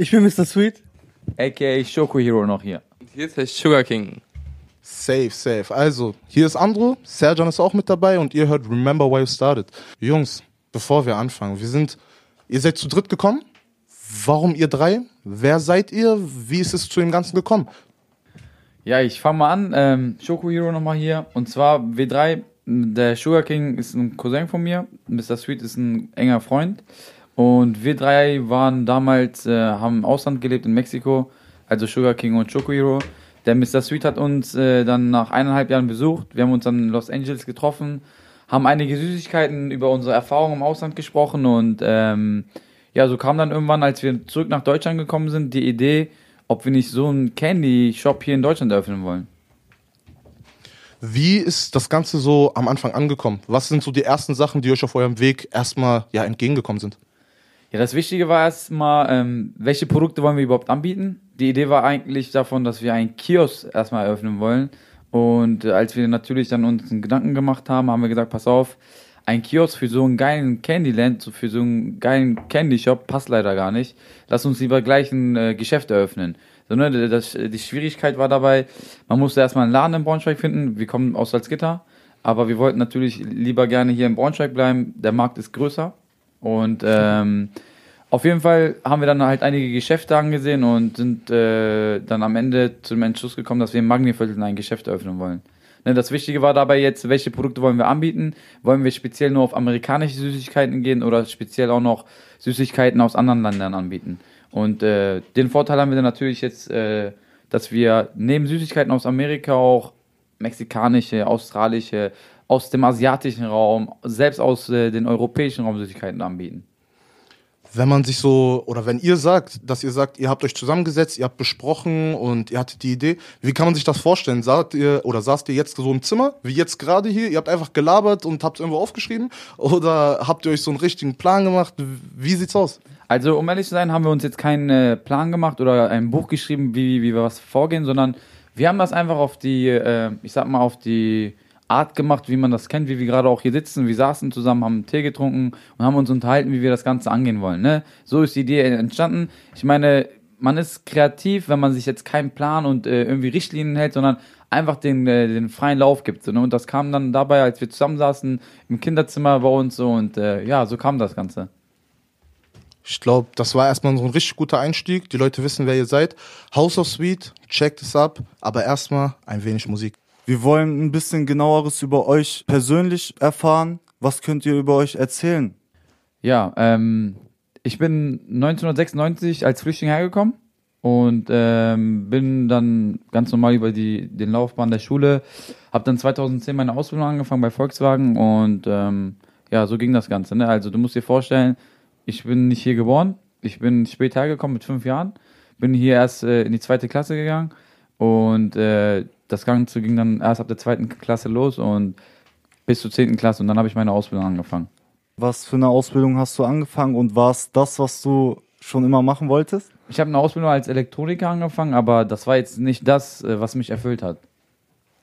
Ich bin Mr. Sweet. aka Shoko Hero noch hier. Hier ist der Sugar King. Safe, safe. Also, hier ist Andro, Serjan ist auch mit dabei und ihr hört Remember Why You Started. Jungs, bevor wir anfangen, wir sind, ihr seid zu dritt gekommen. Warum ihr drei? Wer seid ihr? Wie ist es zu dem Ganzen gekommen? Ja, ich fange mal an. Ähm, Shoko Hero nochmal hier. Und zwar W3, der Sugar King ist ein Cousin von mir. Mr. Sweet ist ein enger Freund. Und wir drei waren damals, äh, haben im Ausland gelebt in Mexiko. Also Sugar King und Shoko Hero. Der Mr. Sweet hat uns äh, dann nach eineinhalb Jahren besucht. Wir haben uns dann in Los Angeles getroffen, haben einige Süßigkeiten über unsere Erfahrungen im Ausland gesprochen und ähm, ja, so kam dann irgendwann, als wir zurück nach Deutschland gekommen sind, die Idee, ob wir nicht so einen Candy-Shop hier in Deutschland eröffnen wollen. Wie ist das Ganze so am Anfang angekommen? Was sind so die ersten Sachen, die euch auf eurem Weg erstmal ja, entgegengekommen sind? Ja, das Wichtige war erstmal, ähm, welche Produkte wollen wir überhaupt anbieten? Die Idee war eigentlich davon, dass wir einen Kiosk erstmal eröffnen wollen. Und äh, als wir natürlich dann uns einen Gedanken gemacht haben, haben wir gesagt, pass auf, ein Kiosk für so einen geilen Candyland, für so einen geilen Candy Shop passt leider gar nicht. Lass uns lieber gleich ein äh, Geschäft eröffnen. So, ne, das, die Schwierigkeit war dabei, man musste erstmal einen Laden in Braunschweig finden. Wir kommen aus Salzgitter, aber wir wollten natürlich lieber gerne hier in Braunschweig bleiben. Der Markt ist größer. Und ähm, auf jeden Fall haben wir dann halt einige Geschäfte angesehen und sind äh, dann am Ende zum Entschluss gekommen, dass wir im Magniviertel ein Geschäft eröffnen wollen. Ne, das Wichtige war dabei jetzt, welche Produkte wollen wir anbieten? Wollen wir speziell nur auf amerikanische Süßigkeiten gehen oder speziell auch noch Süßigkeiten aus anderen Ländern anbieten? Und äh, den Vorteil haben wir dann natürlich jetzt, äh, dass wir neben Süßigkeiten aus Amerika auch mexikanische, australische, aus dem asiatischen Raum, selbst aus äh, den europäischen Raum Süßigkeiten anbieten. Wenn man sich so, oder wenn ihr sagt, dass ihr sagt, ihr habt euch zusammengesetzt, ihr habt besprochen und ihr hattet die Idee, wie kann man sich das vorstellen? Sagt ihr, oder saßt ihr jetzt so im Zimmer, wie jetzt gerade hier, ihr habt einfach gelabert und habt irgendwo aufgeschrieben? Oder habt ihr euch so einen richtigen Plan gemacht? Wie sieht's aus? Also, um ehrlich zu sein, haben wir uns jetzt keinen äh, Plan gemacht oder ein Buch geschrieben, wie, wie wir was vorgehen, sondern wir haben das einfach auf die, äh, ich sag mal, auf die Art gemacht, wie man das kennt, wie wir gerade auch hier sitzen. Wir saßen zusammen, haben Tee getrunken und haben uns unterhalten, wie wir das Ganze angehen wollen. Ne? So ist die Idee entstanden. Ich meine, man ist kreativ, wenn man sich jetzt keinen Plan und äh, irgendwie Richtlinien hält, sondern einfach den, äh, den freien Lauf gibt. So, ne? Und das kam dann dabei, als wir zusammensaßen im Kinderzimmer bei uns so und äh, ja, so kam das Ganze. Ich glaube, das war erstmal so ein richtig guter Einstieg. Die Leute wissen, wer ihr seid. House of Sweet, checkt es ab. Aber erstmal ein wenig Musik. Wir wollen ein bisschen genaueres über euch persönlich erfahren. Was könnt ihr über euch erzählen? Ja, ähm, ich bin 1996 als Flüchtling hergekommen und ähm, bin dann ganz normal über die, den Laufbahn der Schule, habe dann 2010 meine Ausbildung angefangen bei Volkswagen und ähm, ja, so ging das Ganze. Ne? Also du musst dir vorstellen, ich bin nicht hier geboren, ich bin spät hergekommen mit fünf Jahren, bin hier erst äh, in die zweite Klasse gegangen und äh, das Ganze ging dann erst ab der zweiten Klasse los und bis zur zehnten Klasse und dann habe ich meine Ausbildung angefangen. Was für eine Ausbildung hast du angefangen und war es das, was du schon immer machen wolltest? Ich habe eine Ausbildung als Elektroniker angefangen, aber das war jetzt nicht das, äh, was mich erfüllt hat.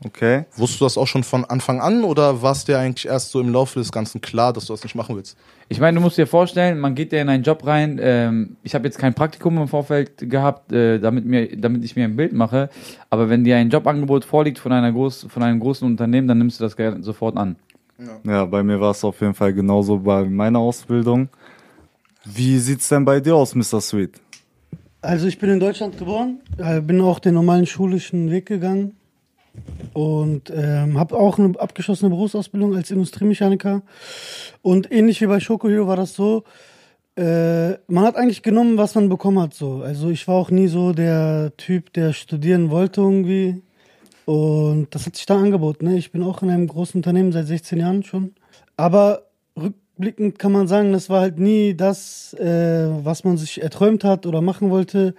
Okay. Wusstest du das auch schon von Anfang an oder war es dir eigentlich erst so im Laufe des Ganzen klar, dass du das nicht machen willst? Ich meine, du musst dir vorstellen, man geht ja in einen Job rein. Ähm, ich habe jetzt kein Praktikum im Vorfeld gehabt, äh, damit, mir, damit ich mir ein Bild mache. Aber wenn dir ein Jobangebot vorliegt von, einer groß, von einem großen Unternehmen, dann nimmst du das gerne sofort an. Ja, bei mir war es auf jeden Fall genauso bei meiner Ausbildung. Wie sieht's denn bei dir aus, Mr. Sweet? Also ich bin in Deutschland geboren, äh, bin auch den normalen schulischen Weg gegangen und ähm, habe auch eine abgeschlossene Berufsausbildung als Industriemechaniker. Und ähnlich wie bei Schoko Hero war das so, äh, man hat eigentlich genommen, was man bekommen hat. So. Also ich war auch nie so der Typ, der studieren wollte irgendwie. Und das hat sich dann angeboten. Ne? Ich bin auch in einem großen Unternehmen seit 16 Jahren schon. Aber rückblickend kann man sagen, das war halt nie das, äh, was man sich erträumt hat oder machen wollte.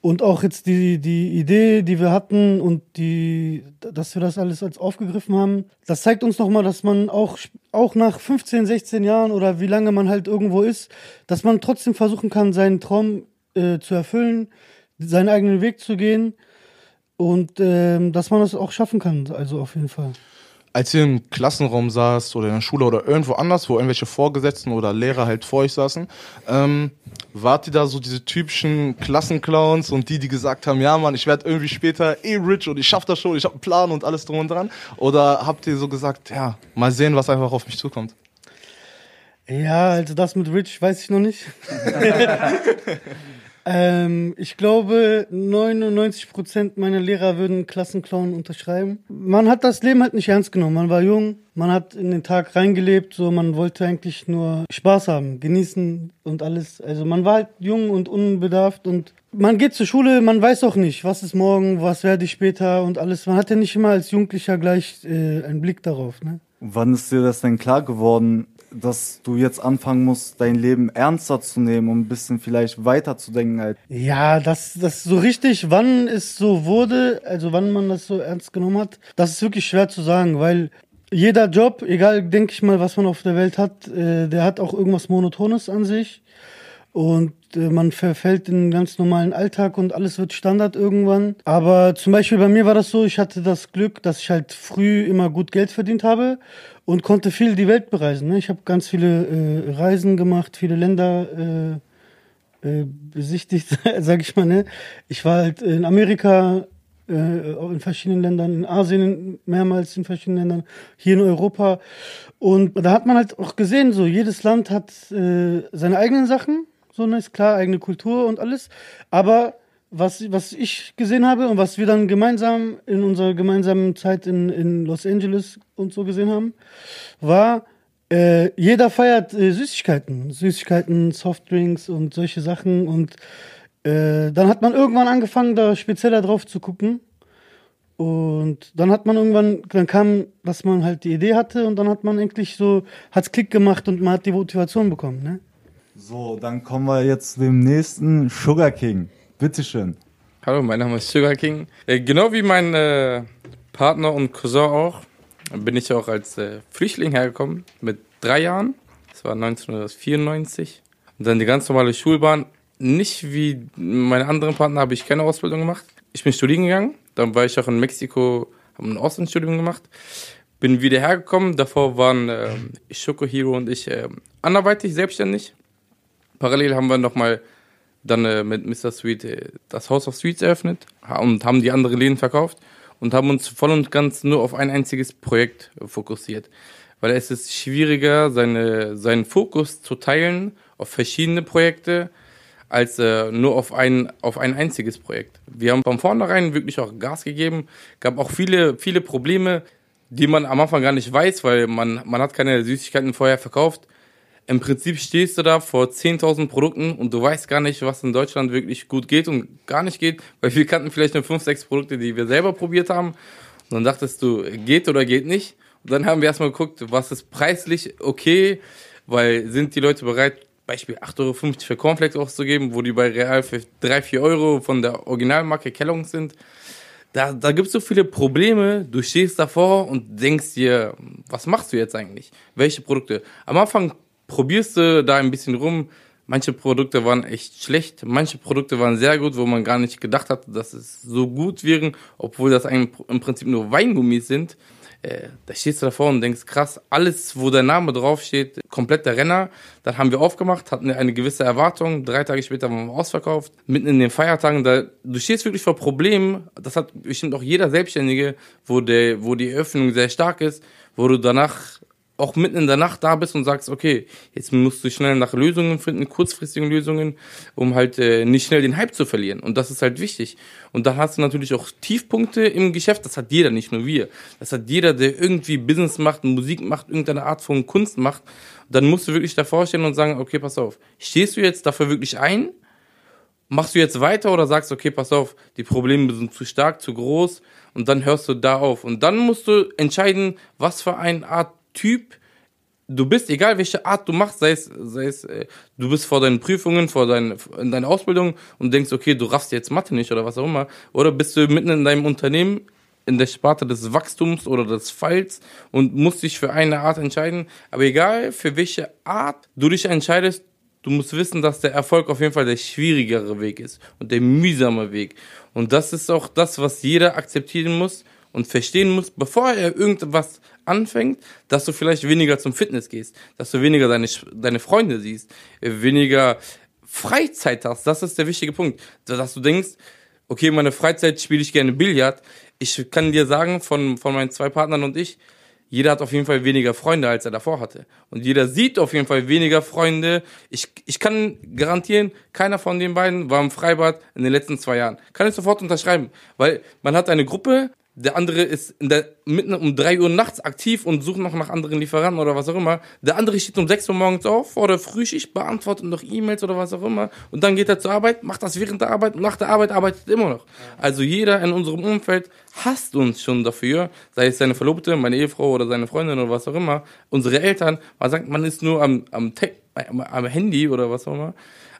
Und auch jetzt die, die Idee, die wir hatten und die, dass wir das alles als aufgegriffen haben, das zeigt uns nochmal, dass man auch, auch nach 15, 16 Jahren oder wie lange man halt irgendwo ist, dass man trotzdem versuchen kann, seinen Traum äh, zu erfüllen, seinen eigenen Weg zu gehen und ähm, dass man das auch schaffen kann, also auf jeden Fall. Als ihr im Klassenraum saßt oder in der Schule oder irgendwo anders, wo irgendwelche Vorgesetzten oder Lehrer halt vor euch saßen, ähm, wart ihr da so diese typischen Klassenclowns und die, die gesagt haben, ja Mann, ich werde irgendwie später eh rich und ich schaff das schon, ich habe einen Plan und alles drum und dran? Oder habt ihr so gesagt, ja, mal sehen, was einfach auf mich zukommt? Ja, also das mit Rich weiß ich noch nicht. ähm, ich glaube, 99% meiner Lehrer würden Klassenclown unterschreiben. Man hat das Leben halt nicht ernst genommen. Man war jung, man hat in den Tag reingelebt, so man wollte eigentlich nur Spaß haben, genießen und alles. Also man war halt jung und unbedarft und man geht zur Schule, man weiß auch nicht, was ist morgen, was werde ich später und alles. Man hat ja nicht immer als Jugendlicher gleich äh, einen Blick darauf. Ne? Wann ist dir das denn klar geworden, dass du jetzt anfangen musst, dein Leben ernster zu nehmen, um ein bisschen vielleicht weiterzudenken? Halt? Ja, das, das so richtig, wann es so wurde, also wann man das so ernst genommen hat, das ist wirklich schwer zu sagen, weil jeder Job, egal, denke ich mal, was man auf der Welt hat, äh, der hat auch irgendwas Monotones an sich. Und äh, man verfällt in einen ganz normalen Alltag und alles wird Standard irgendwann. Aber zum Beispiel bei mir war das so, ich hatte das Glück, dass ich halt früh immer gut Geld verdient habe und konnte viel die Welt bereisen. Ne? Ich habe ganz viele äh, Reisen gemacht, viele Länder äh, äh, besichtigt, sag ich mal. Ne? Ich war halt in Amerika, äh, in verschiedenen Ländern, in Asien mehrmals in verschiedenen Ländern, hier in Europa. Und da hat man halt auch gesehen, so jedes Land hat äh, seine eigenen Sachen so ne, ist klar, eigene Kultur und alles. Aber was, was ich gesehen habe und was wir dann gemeinsam in unserer gemeinsamen Zeit in, in Los Angeles und so gesehen haben, war, äh, jeder feiert äh, Süßigkeiten. Süßigkeiten, Softdrinks und solche Sachen. Und äh, dann hat man irgendwann angefangen, da spezieller drauf zu gucken. Und dann hat man irgendwann, dann kam, dass man halt die Idee hatte und dann hat man endlich so, hat's Klick gemacht und man hat die Motivation bekommen, ne? So, dann kommen wir jetzt zu dem nächsten Sugar King. Bitteschön. Hallo, mein Name ist Sugar King. Äh, genau wie mein äh, Partner und Cousin auch, bin ich auch als äh, Flüchtling hergekommen mit drei Jahren. Das war 1994. Und dann die ganz normale Schulbahn. Nicht wie meine anderen Partner habe ich keine Ausbildung gemacht. Ich bin studieren gegangen. Dann war ich auch in Mexiko, habe ein Auslandsstudium gemacht. Bin wieder hergekommen. Davor waren äh, Schoko Hero und ich äh, anderweitig selbstständig. Parallel haben wir nochmal dann äh, mit Mr. Sweet äh, das House of Sweets eröffnet und haben die anderen Läden verkauft und haben uns voll und ganz nur auf ein einziges Projekt äh, fokussiert. Weil es ist schwieriger, seine, seinen Fokus zu teilen auf verschiedene Projekte, als äh, nur auf ein, auf ein einziges Projekt. Wir haben von vornherein wirklich auch Gas gegeben, gab auch viele, viele Probleme, die man am Anfang gar nicht weiß, weil man, man hat keine Süßigkeiten vorher verkauft im Prinzip stehst du da vor 10.000 Produkten und du weißt gar nicht, was in Deutschland wirklich gut geht und gar nicht geht, weil wir kannten vielleicht nur 5, 6 Produkte, die wir selber probiert haben. Und dann dachtest du, geht oder geht nicht. Und dann haben wir erstmal geguckt, was ist preislich okay, weil sind die Leute bereit, Beispiel 8,50 Euro für Cornflakes auszugeben, wo die bei Real für 3, 4 Euro von der Originalmarke Kellogg sind. Da, da gibt es so viele Probleme. Du stehst davor und denkst dir, was machst du jetzt eigentlich? Welche Produkte? Am Anfang probierst du da ein bisschen rum. Manche Produkte waren echt schlecht, manche Produkte waren sehr gut, wo man gar nicht gedacht hat, dass es so gut wären, obwohl das im Prinzip nur Weingummis sind. Äh, da stehst du davor und denkst, krass, alles, wo der Name draufsteht, komplett der Renner. Dann haben wir aufgemacht, hatten eine gewisse Erwartung. Drei Tage später waren wir ausverkauft. Mitten in den Feiertagen, da, du stehst wirklich vor Problemen. Das hat bestimmt auch jeder Selbstständige, wo, der, wo die Öffnung sehr stark ist, wo du danach auch mitten in der Nacht da bist und sagst, okay, jetzt musst du schnell nach Lösungen finden, kurzfristigen Lösungen, um halt äh, nicht schnell den Hype zu verlieren. Und das ist halt wichtig. Und dann hast du natürlich auch Tiefpunkte im Geschäft. Das hat jeder, nicht nur wir. Das hat jeder, der irgendwie Business macht, Musik macht, irgendeine Art von Kunst macht. Dann musst du wirklich davor stehen und sagen, okay, pass auf, stehst du jetzt dafür wirklich ein? Machst du jetzt weiter oder sagst, okay, pass auf, die Probleme sind zu stark, zu groß und dann hörst du da auf. Und dann musst du entscheiden, was für eine Art Typ du bist, egal welche Art du machst, sei es, sei es, äh, du bist vor deinen Prüfungen, vor deinen, in deiner Ausbildung und denkst, okay, du raffst jetzt Mathe nicht oder was auch immer, oder bist du mitten in deinem Unternehmen in der Sparte des Wachstums oder des Falls und musst dich für eine Art entscheiden. Aber egal für welche Art du dich entscheidest, du musst wissen, dass der Erfolg auf jeden Fall der schwierigere Weg ist und der mühsame Weg. Und das ist auch das, was jeder akzeptieren muss und verstehen muss, bevor er irgendwas anfängt, dass du vielleicht weniger zum Fitness gehst, dass du weniger deine, deine Freunde siehst, weniger Freizeit hast. Das ist der wichtige Punkt. Dass du denkst, okay, meine Freizeit spiele ich gerne Billard. Ich kann dir sagen, von, von meinen zwei Partnern und ich, jeder hat auf jeden Fall weniger Freunde, als er davor hatte. Und jeder sieht auf jeden Fall weniger Freunde. Ich, ich kann garantieren, keiner von den beiden war im Freibad in den letzten zwei Jahren. Kann ich sofort unterschreiben. Weil man hat eine Gruppe, der andere ist in der, mitten um drei Uhr nachts aktiv und sucht noch nach anderen Lieferanten oder was auch immer. Der andere steht um sechs Uhr morgens auf vor der Frühschicht, beantwortet noch E-Mails oder was auch immer. Und dann geht er zur Arbeit, macht das während der Arbeit und nach der Arbeit arbeitet er immer noch. Also jeder in unserem Umfeld hasst uns schon dafür, sei es seine Verlobte, meine Ehefrau oder seine Freundin oder was auch immer. Unsere Eltern, man sagt, man ist nur am, am, Te am, am Handy oder was auch immer.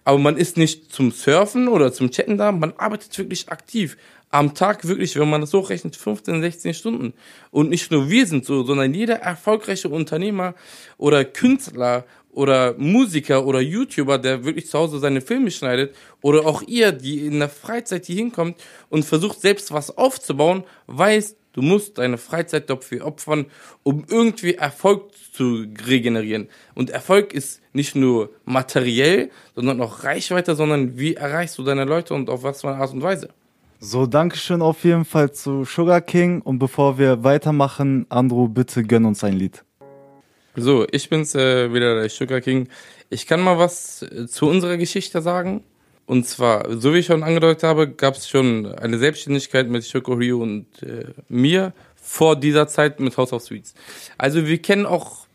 Aber man ist nicht zum Surfen oder zum Chatten da, man arbeitet wirklich aktiv. Am Tag wirklich, wenn man das so rechnet, 15, 16 Stunden. Und nicht nur wir sind so, sondern jeder erfolgreiche Unternehmer oder Künstler oder Musiker oder YouTuber, der wirklich zu Hause seine Filme schneidet, oder auch ihr, die in der Freizeit hier hinkommt und versucht selbst was aufzubauen, weiß, du musst deine Freizeit dafür opfern, um irgendwie Erfolg zu regenerieren. Und Erfolg ist nicht nur materiell, sondern auch Reichweite, sondern wie erreichst du deine Leute und auf was für eine Art und Weise. So, Dankeschön auf jeden Fall zu Sugar King. Und bevor wir weitermachen, Andrew, bitte gönn uns ein Lied. So, ich bin's äh, wieder, der Sugar King. Ich kann mal was äh, zu unserer Geschichte sagen. Und zwar, so wie ich schon angedeutet habe, gab es schon eine Selbstständigkeit mit Schoko Rio und äh, mir vor dieser Zeit mit House of Sweets. Also wir kennen auch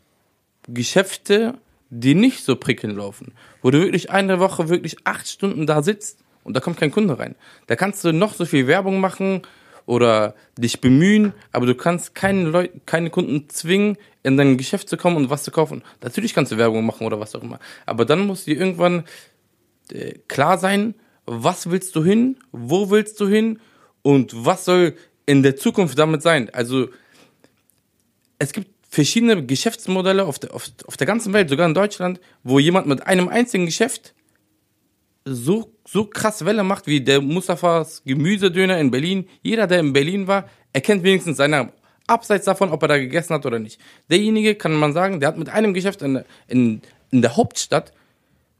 Geschäfte, die nicht so prickelnd laufen. Wo du wirklich eine Woche wirklich acht Stunden da sitzt und da kommt kein Kunde rein. Da kannst du noch so viel Werbung machen oder dich bemühen, aber du kannst keine Leute, keine Kunden zwingen, in dein Geschäft zu kommen und was zu kaufen. Natürlich kannst du Werbung machen oder was auch immer. Aber dann muss dir irgendwann äh, klar sein, was willst du hin, wo willst du hin und was soll in der Zukunft damit sein. Also es gibt verschiedene Geschäftsmodelle auf der, auf, auf der ganzen Welt, sogar in Deutschland, wo jemand mit einem einzigen Geschäft so, so krass Welle macht wie der Mustafas Gemüsedöner in Berlin. Jeder, der in Berlin war, erkennt wenigstens seinen Namen. Abseits davon, ob er da gegessen hat oder nicht. Derjenige, kann man sagen, der hat mit einem Geschäft in, in, in der Hauptstadt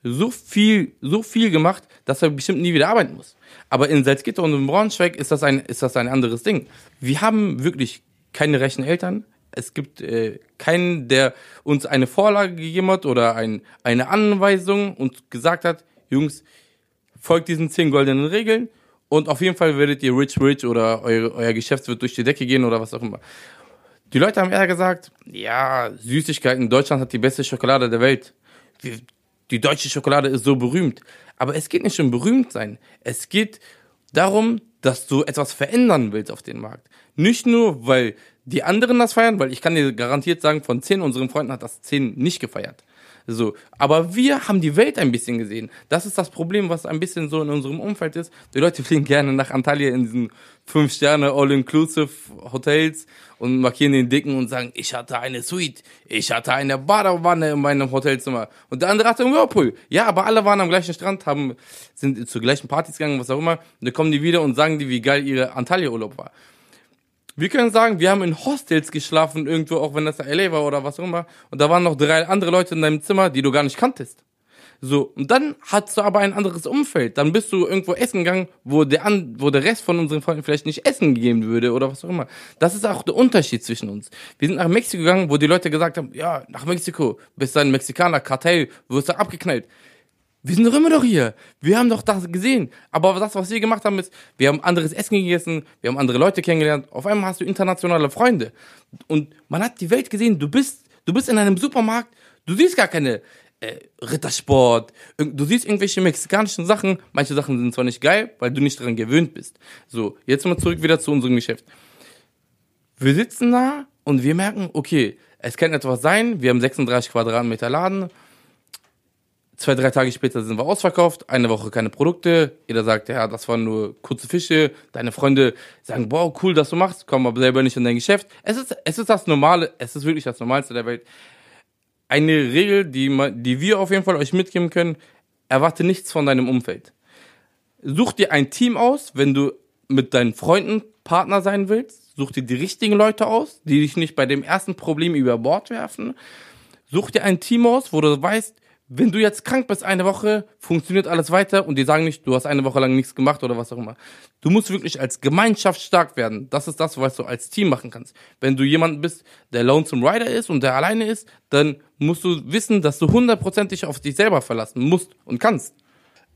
so viel, so viel gemacht, dass er bestimmt nie wieder arbeiten muss. Aber in Salzgitter und in Braunschweig ist das ein, ist das ein anderes Ding. Wir haben wirklich keine reichen Eltern. Es gibt äh, keinen, der uns eine Vorlage gegeben hat oder ein, eine Anweisung und gesagt hat, Jungs, folgt diesen zehn goldenen Regeln und auf jeden Fall werdet ihr rich rich oder euer, euer Geschäft wird durch die Decke gehen oder was auch immer. Die Leute haben eher gesagt, ja, Süßigkeiten, Deutschland hat die beste Schokolade der Welt. Wir, die deutsche Schokolade ist so berühmt. Aber es geht nicht um berühmt sein. Es geht darum, dass du etwas verändern willst auf den Markt. Nicht nur, weil die anderen das feiern, weil ich kann dir garantiert sagen, von zehn unseren Freunden hat das zehn nicht gefeiert. So, aber wir haben die Welt ein bisschen gesehen. Das ist das Problem, was ein bisschen so in unserem Umfeld ist. Die Leute fliegen gerne nach Antalya in diesen fünf Sterne All-Inclusive Hotels und markieren den Dicken und sagen, ich hatte eine Suite, ich hatte eine Badewanne in meinem Hotelzimmer und der andere hatte einen Whirlpool. Ja, aber alle waren am gleichen Strand, haben sind zu gleichen Partys gegangen, was auch immer. Und dann kommen die wieder und sagen die, wie geil ihre Antalya-Urlaub war. Wir können sagen, wir haben in Hostels geschlafen, irgendwo, auch wenn das LA war oder was auch immer. Und da waren noch drei andere Leute in deinem Zimmer, die du gar nicht kanntest. So, und dann hast du aber ein anderes Umfeld. Dann bist du irgendwo essen gegangen, wo der, an, wo der Rest von unseren Freunden vielleicht nicht essen gegeben würde oder was auch immer. Das ist auch der Unterschied zwischen uns. Wir sind nach Mexiko gegangen, wo die Leute gesagt haben, ja, nach Mexiko, bist du ein Mexikaner, Kartell, wirst du abgeknallt. Wir sind doch immer noch hier. Wir haben doch das gesehen. Aber das, was wir gemacht haben, ist, wir haben anderes Essen gegessen, wir haben andere Leute kennengelernt. Auf einmal hast du internationale Freunde. Und man hat die Welt gesehen. Du bist, du bist in einem Supermarkt, du siehst gar keine äh, Rittersport, du siehst irgendwelche mexikanischen Sachen. Manche Sachen sind zwar nicht geil, weil du nicht daran gewöhnt bist. So, jetzt mal zurück wieder zu unserem Geschäft. Wir sitzen da und wir merken, okay, es kann etwas sein, wir haben 36 Quadratmeter Laden, Zwei, drei Tage später sind wir ausverkauft, eine Woche keine Produkte. Jeder sagt, ja, das waren nur kurze Fische. Deine Freunde sagen, wow, cool, dass du machst, komm aber selber nicht in dein Geschäft. Es ist, es ist das Normale, es ist wirklich das Normalste der Welt. Eine Regel, die, die wir auf jeden Fall euch mitgeben können, erwarte nichts von deinem Umfeld. Such dir ein Team aus, wenn du mit deinen Freunden Partner sein willst. such dir die richtigen Leute aus, die dich nicht bei dem ersten Problem über Bord werfen. Such dir ein Team aus, wo du weißt, wenn du jetzt krank bist eine Woche, funktioniert alles weiter und die sagen nicht, du hast eine Woche lang nichts gemacht oder was auch immer. Du musst wirklich als Gemeinschaft stark werden. Das ist das, was du als Team machen kannst. Wenn du jemand bist, der Lonesome Rider ist und der alleine ist, dann musst du wissen, dass du hundertprozentig auf dich selber verlassen musst und kannst.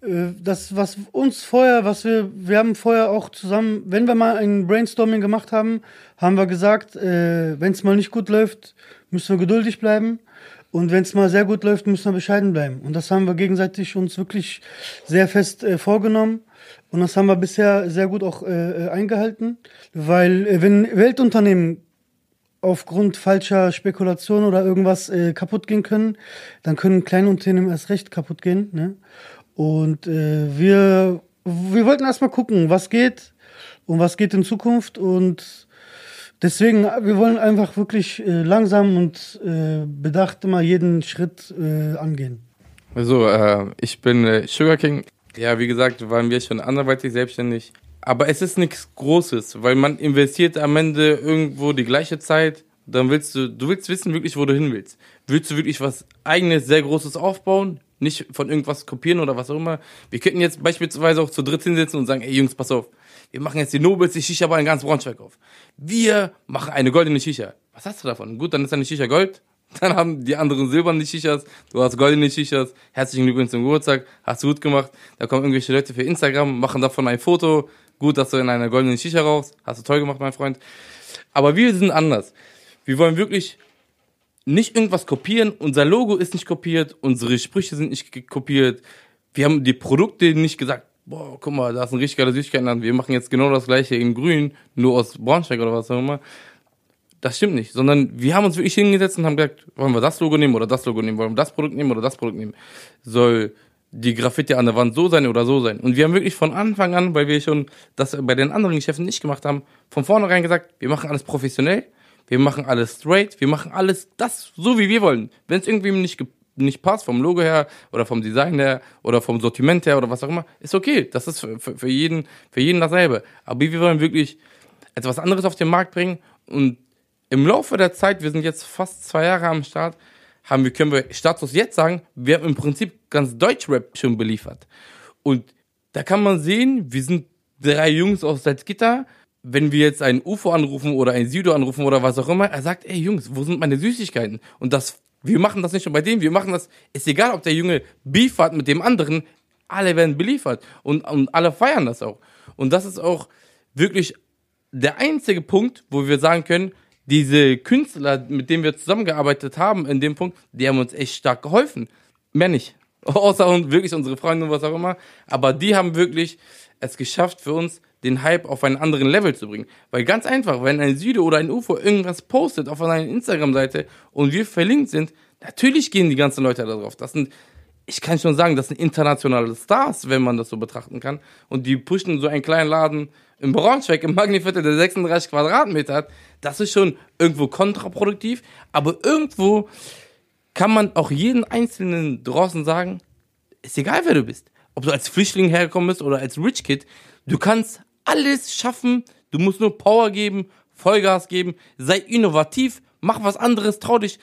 Äh, das, was uns vorher, was wir, wir haben vorher auch zusammen, wenn wir mal ein Brainstorming gemacht haben, haben wir gesagt, äh, wenn es mal nicht gut läuft, müssen wir geduldig bleiben. Und wenn es mal sehr gut läuft, müssen wir bescheiden bleiben. Und das haben wir gegenseitig uns wirklich sehr fest äh, vorgenommen. Und das haben wir bisher sehr gut auch äh, äh eingehalten. Weil äh, wenn Weltunternehmen aufgrund falscher Spekulation oder irgendwas äh, kaputt gehen können, dann können Kleinunternehmen erst recht kaputt gehen. Ne? Und äh, wir, wir wollten erstmal gucken, was geht und was geht in Zukunft. Und Deswegen, wir wollen einfach wirklich äh, langsam und äh, bedacht immer jeden Schritt äh, angehen. Also, äh, ich bin äh, Sugar King. Ja, wie gesagt, waren wir schon anderweitig selbstständig. Aber es ist nichts Großes, weil man investiert am Ende irgendwo die gleiche Zeit. Dann willst du, du willst wissen wirklich, wo du hin willst. Willst du wirklich was eigenes, sehr Großes aufbauen? Nicht von irgendwas kopieren oder was auch immer. Wir könnten jetzt beispielsweise auch zu dritt hinsetzen und sagen, ey Jungs, pass auf wir machen jetzt die nobelste Shisha-Bar in ganz Braunschweig auf. Wir machen eine goldene Shisha. Was hast du davon? Gut, dann ist deine Shisha Gold. Dann haben die anderen silberne Shishas. Du hast goldene Shishas. Herzlichen Glückwunsch zum Geburtstag. Hast du gut gemacht. Da kommen irgendwelche Leute für Instagram, machen davon ein Foto. Gut, dass du in einer goldenen Shisha rauchst. Hast du toll gemacht, mein Freund. Aber wir sind anders. Wir wollen wirklich nicht irgendwas kopieren. Unser Logo ist nicht kopiert. Unsere Sprüche sind nicht kopiert. Wir haben die Produkte nicht gesagt, boah, guck mal, da ist ein richtig geiler Süßigkeitenladen, wir machen jetzt genau das gleiche in grün, nur aus Braunschweig oder was auch immer. Das stimmt nicht, sondern wir haben uns wirklich hingesetzt und haben gesagt, wollen wir das Logo nehmen oder das Logo nehmen, wollen wir das Produkt nehmen oder das Produkt nehmen. Soll die Graffiti an der Wand so sein oder so sein. Und wir haben wirklich von Anfang an, weil wir schon das bei den anderen Geschäften nicht gemacht haben, von vornherein gesagt, wir machen alles professionell, wir machen alles straight, wir machen alles das so, wie wir wollen. Wenn es irgendwie nicht nicht passt, vom Logo her oder vom Design her oder vom Sortiment her oder was auch immer, ist okay. Das ist für, für, jeden, für jeden dasselbe. Aber wir wollen wirklich etwas anderes auf den Markt bringen und im Laufe der Zeit, wir sind jetzt fast zwei Jahre am Start, haben wir, können wir Status jetzt sagen, wir haben im Prinzip ganz Deutschrap schon beliefert. Und da kann man sehen, wir sind drei Jungs aus Salzgitter, wenn wir jetzt einen UFO anrufen oder einen Sido anrufen oder was auch immer, er sagt, ey Jungs, wo sind meine Süßigkeiten? Und das wir machen das nicht nur bei dem, wir machen das, ist egal, ob der Junge Beef hat mit dem anderen, alle werden beliefert und, und alle feiern das auch. Und das ist auch wirklich der einzige Punkt, wo wir sagen können, diese Künstler, mit denen wir zusammengearbeitet haben, in dem Punkt, die haben uns echt stark geholfen. Mehr nicht. Außer wirklich unsere Freunde und was auch immer. Aber die haben wirklich es geschafft für uns, den Hype auf einen anderen Level zu bringen. Weil ganz einfach, wenn ein Süde oder ein UFO irgendwas postet auf einer Instagram-Seite und wir verlinkt sind, natürlich gehen die ganzen Leute da drauf. Das sind, ich kann schon sagen, das sind internationale Stars, wenn man das so betrachten kann. Und die pushen so einen kleinen Laden im Braunschweig, im Magniviertel, der 36 Quadratmeter hat. Das ist schon irgendwo kontraproduktiv, aber irgendwo kann man auch jeden Einzelnen draußen sagen, ist egal, wer du bist. Ob du als Flüchtling hergekommen bist oder als Rich Kid, du kannst alles schaffen. Du musst nur Power geben, Vollgas geben, sei innovativ, mach was anderes, trau dich.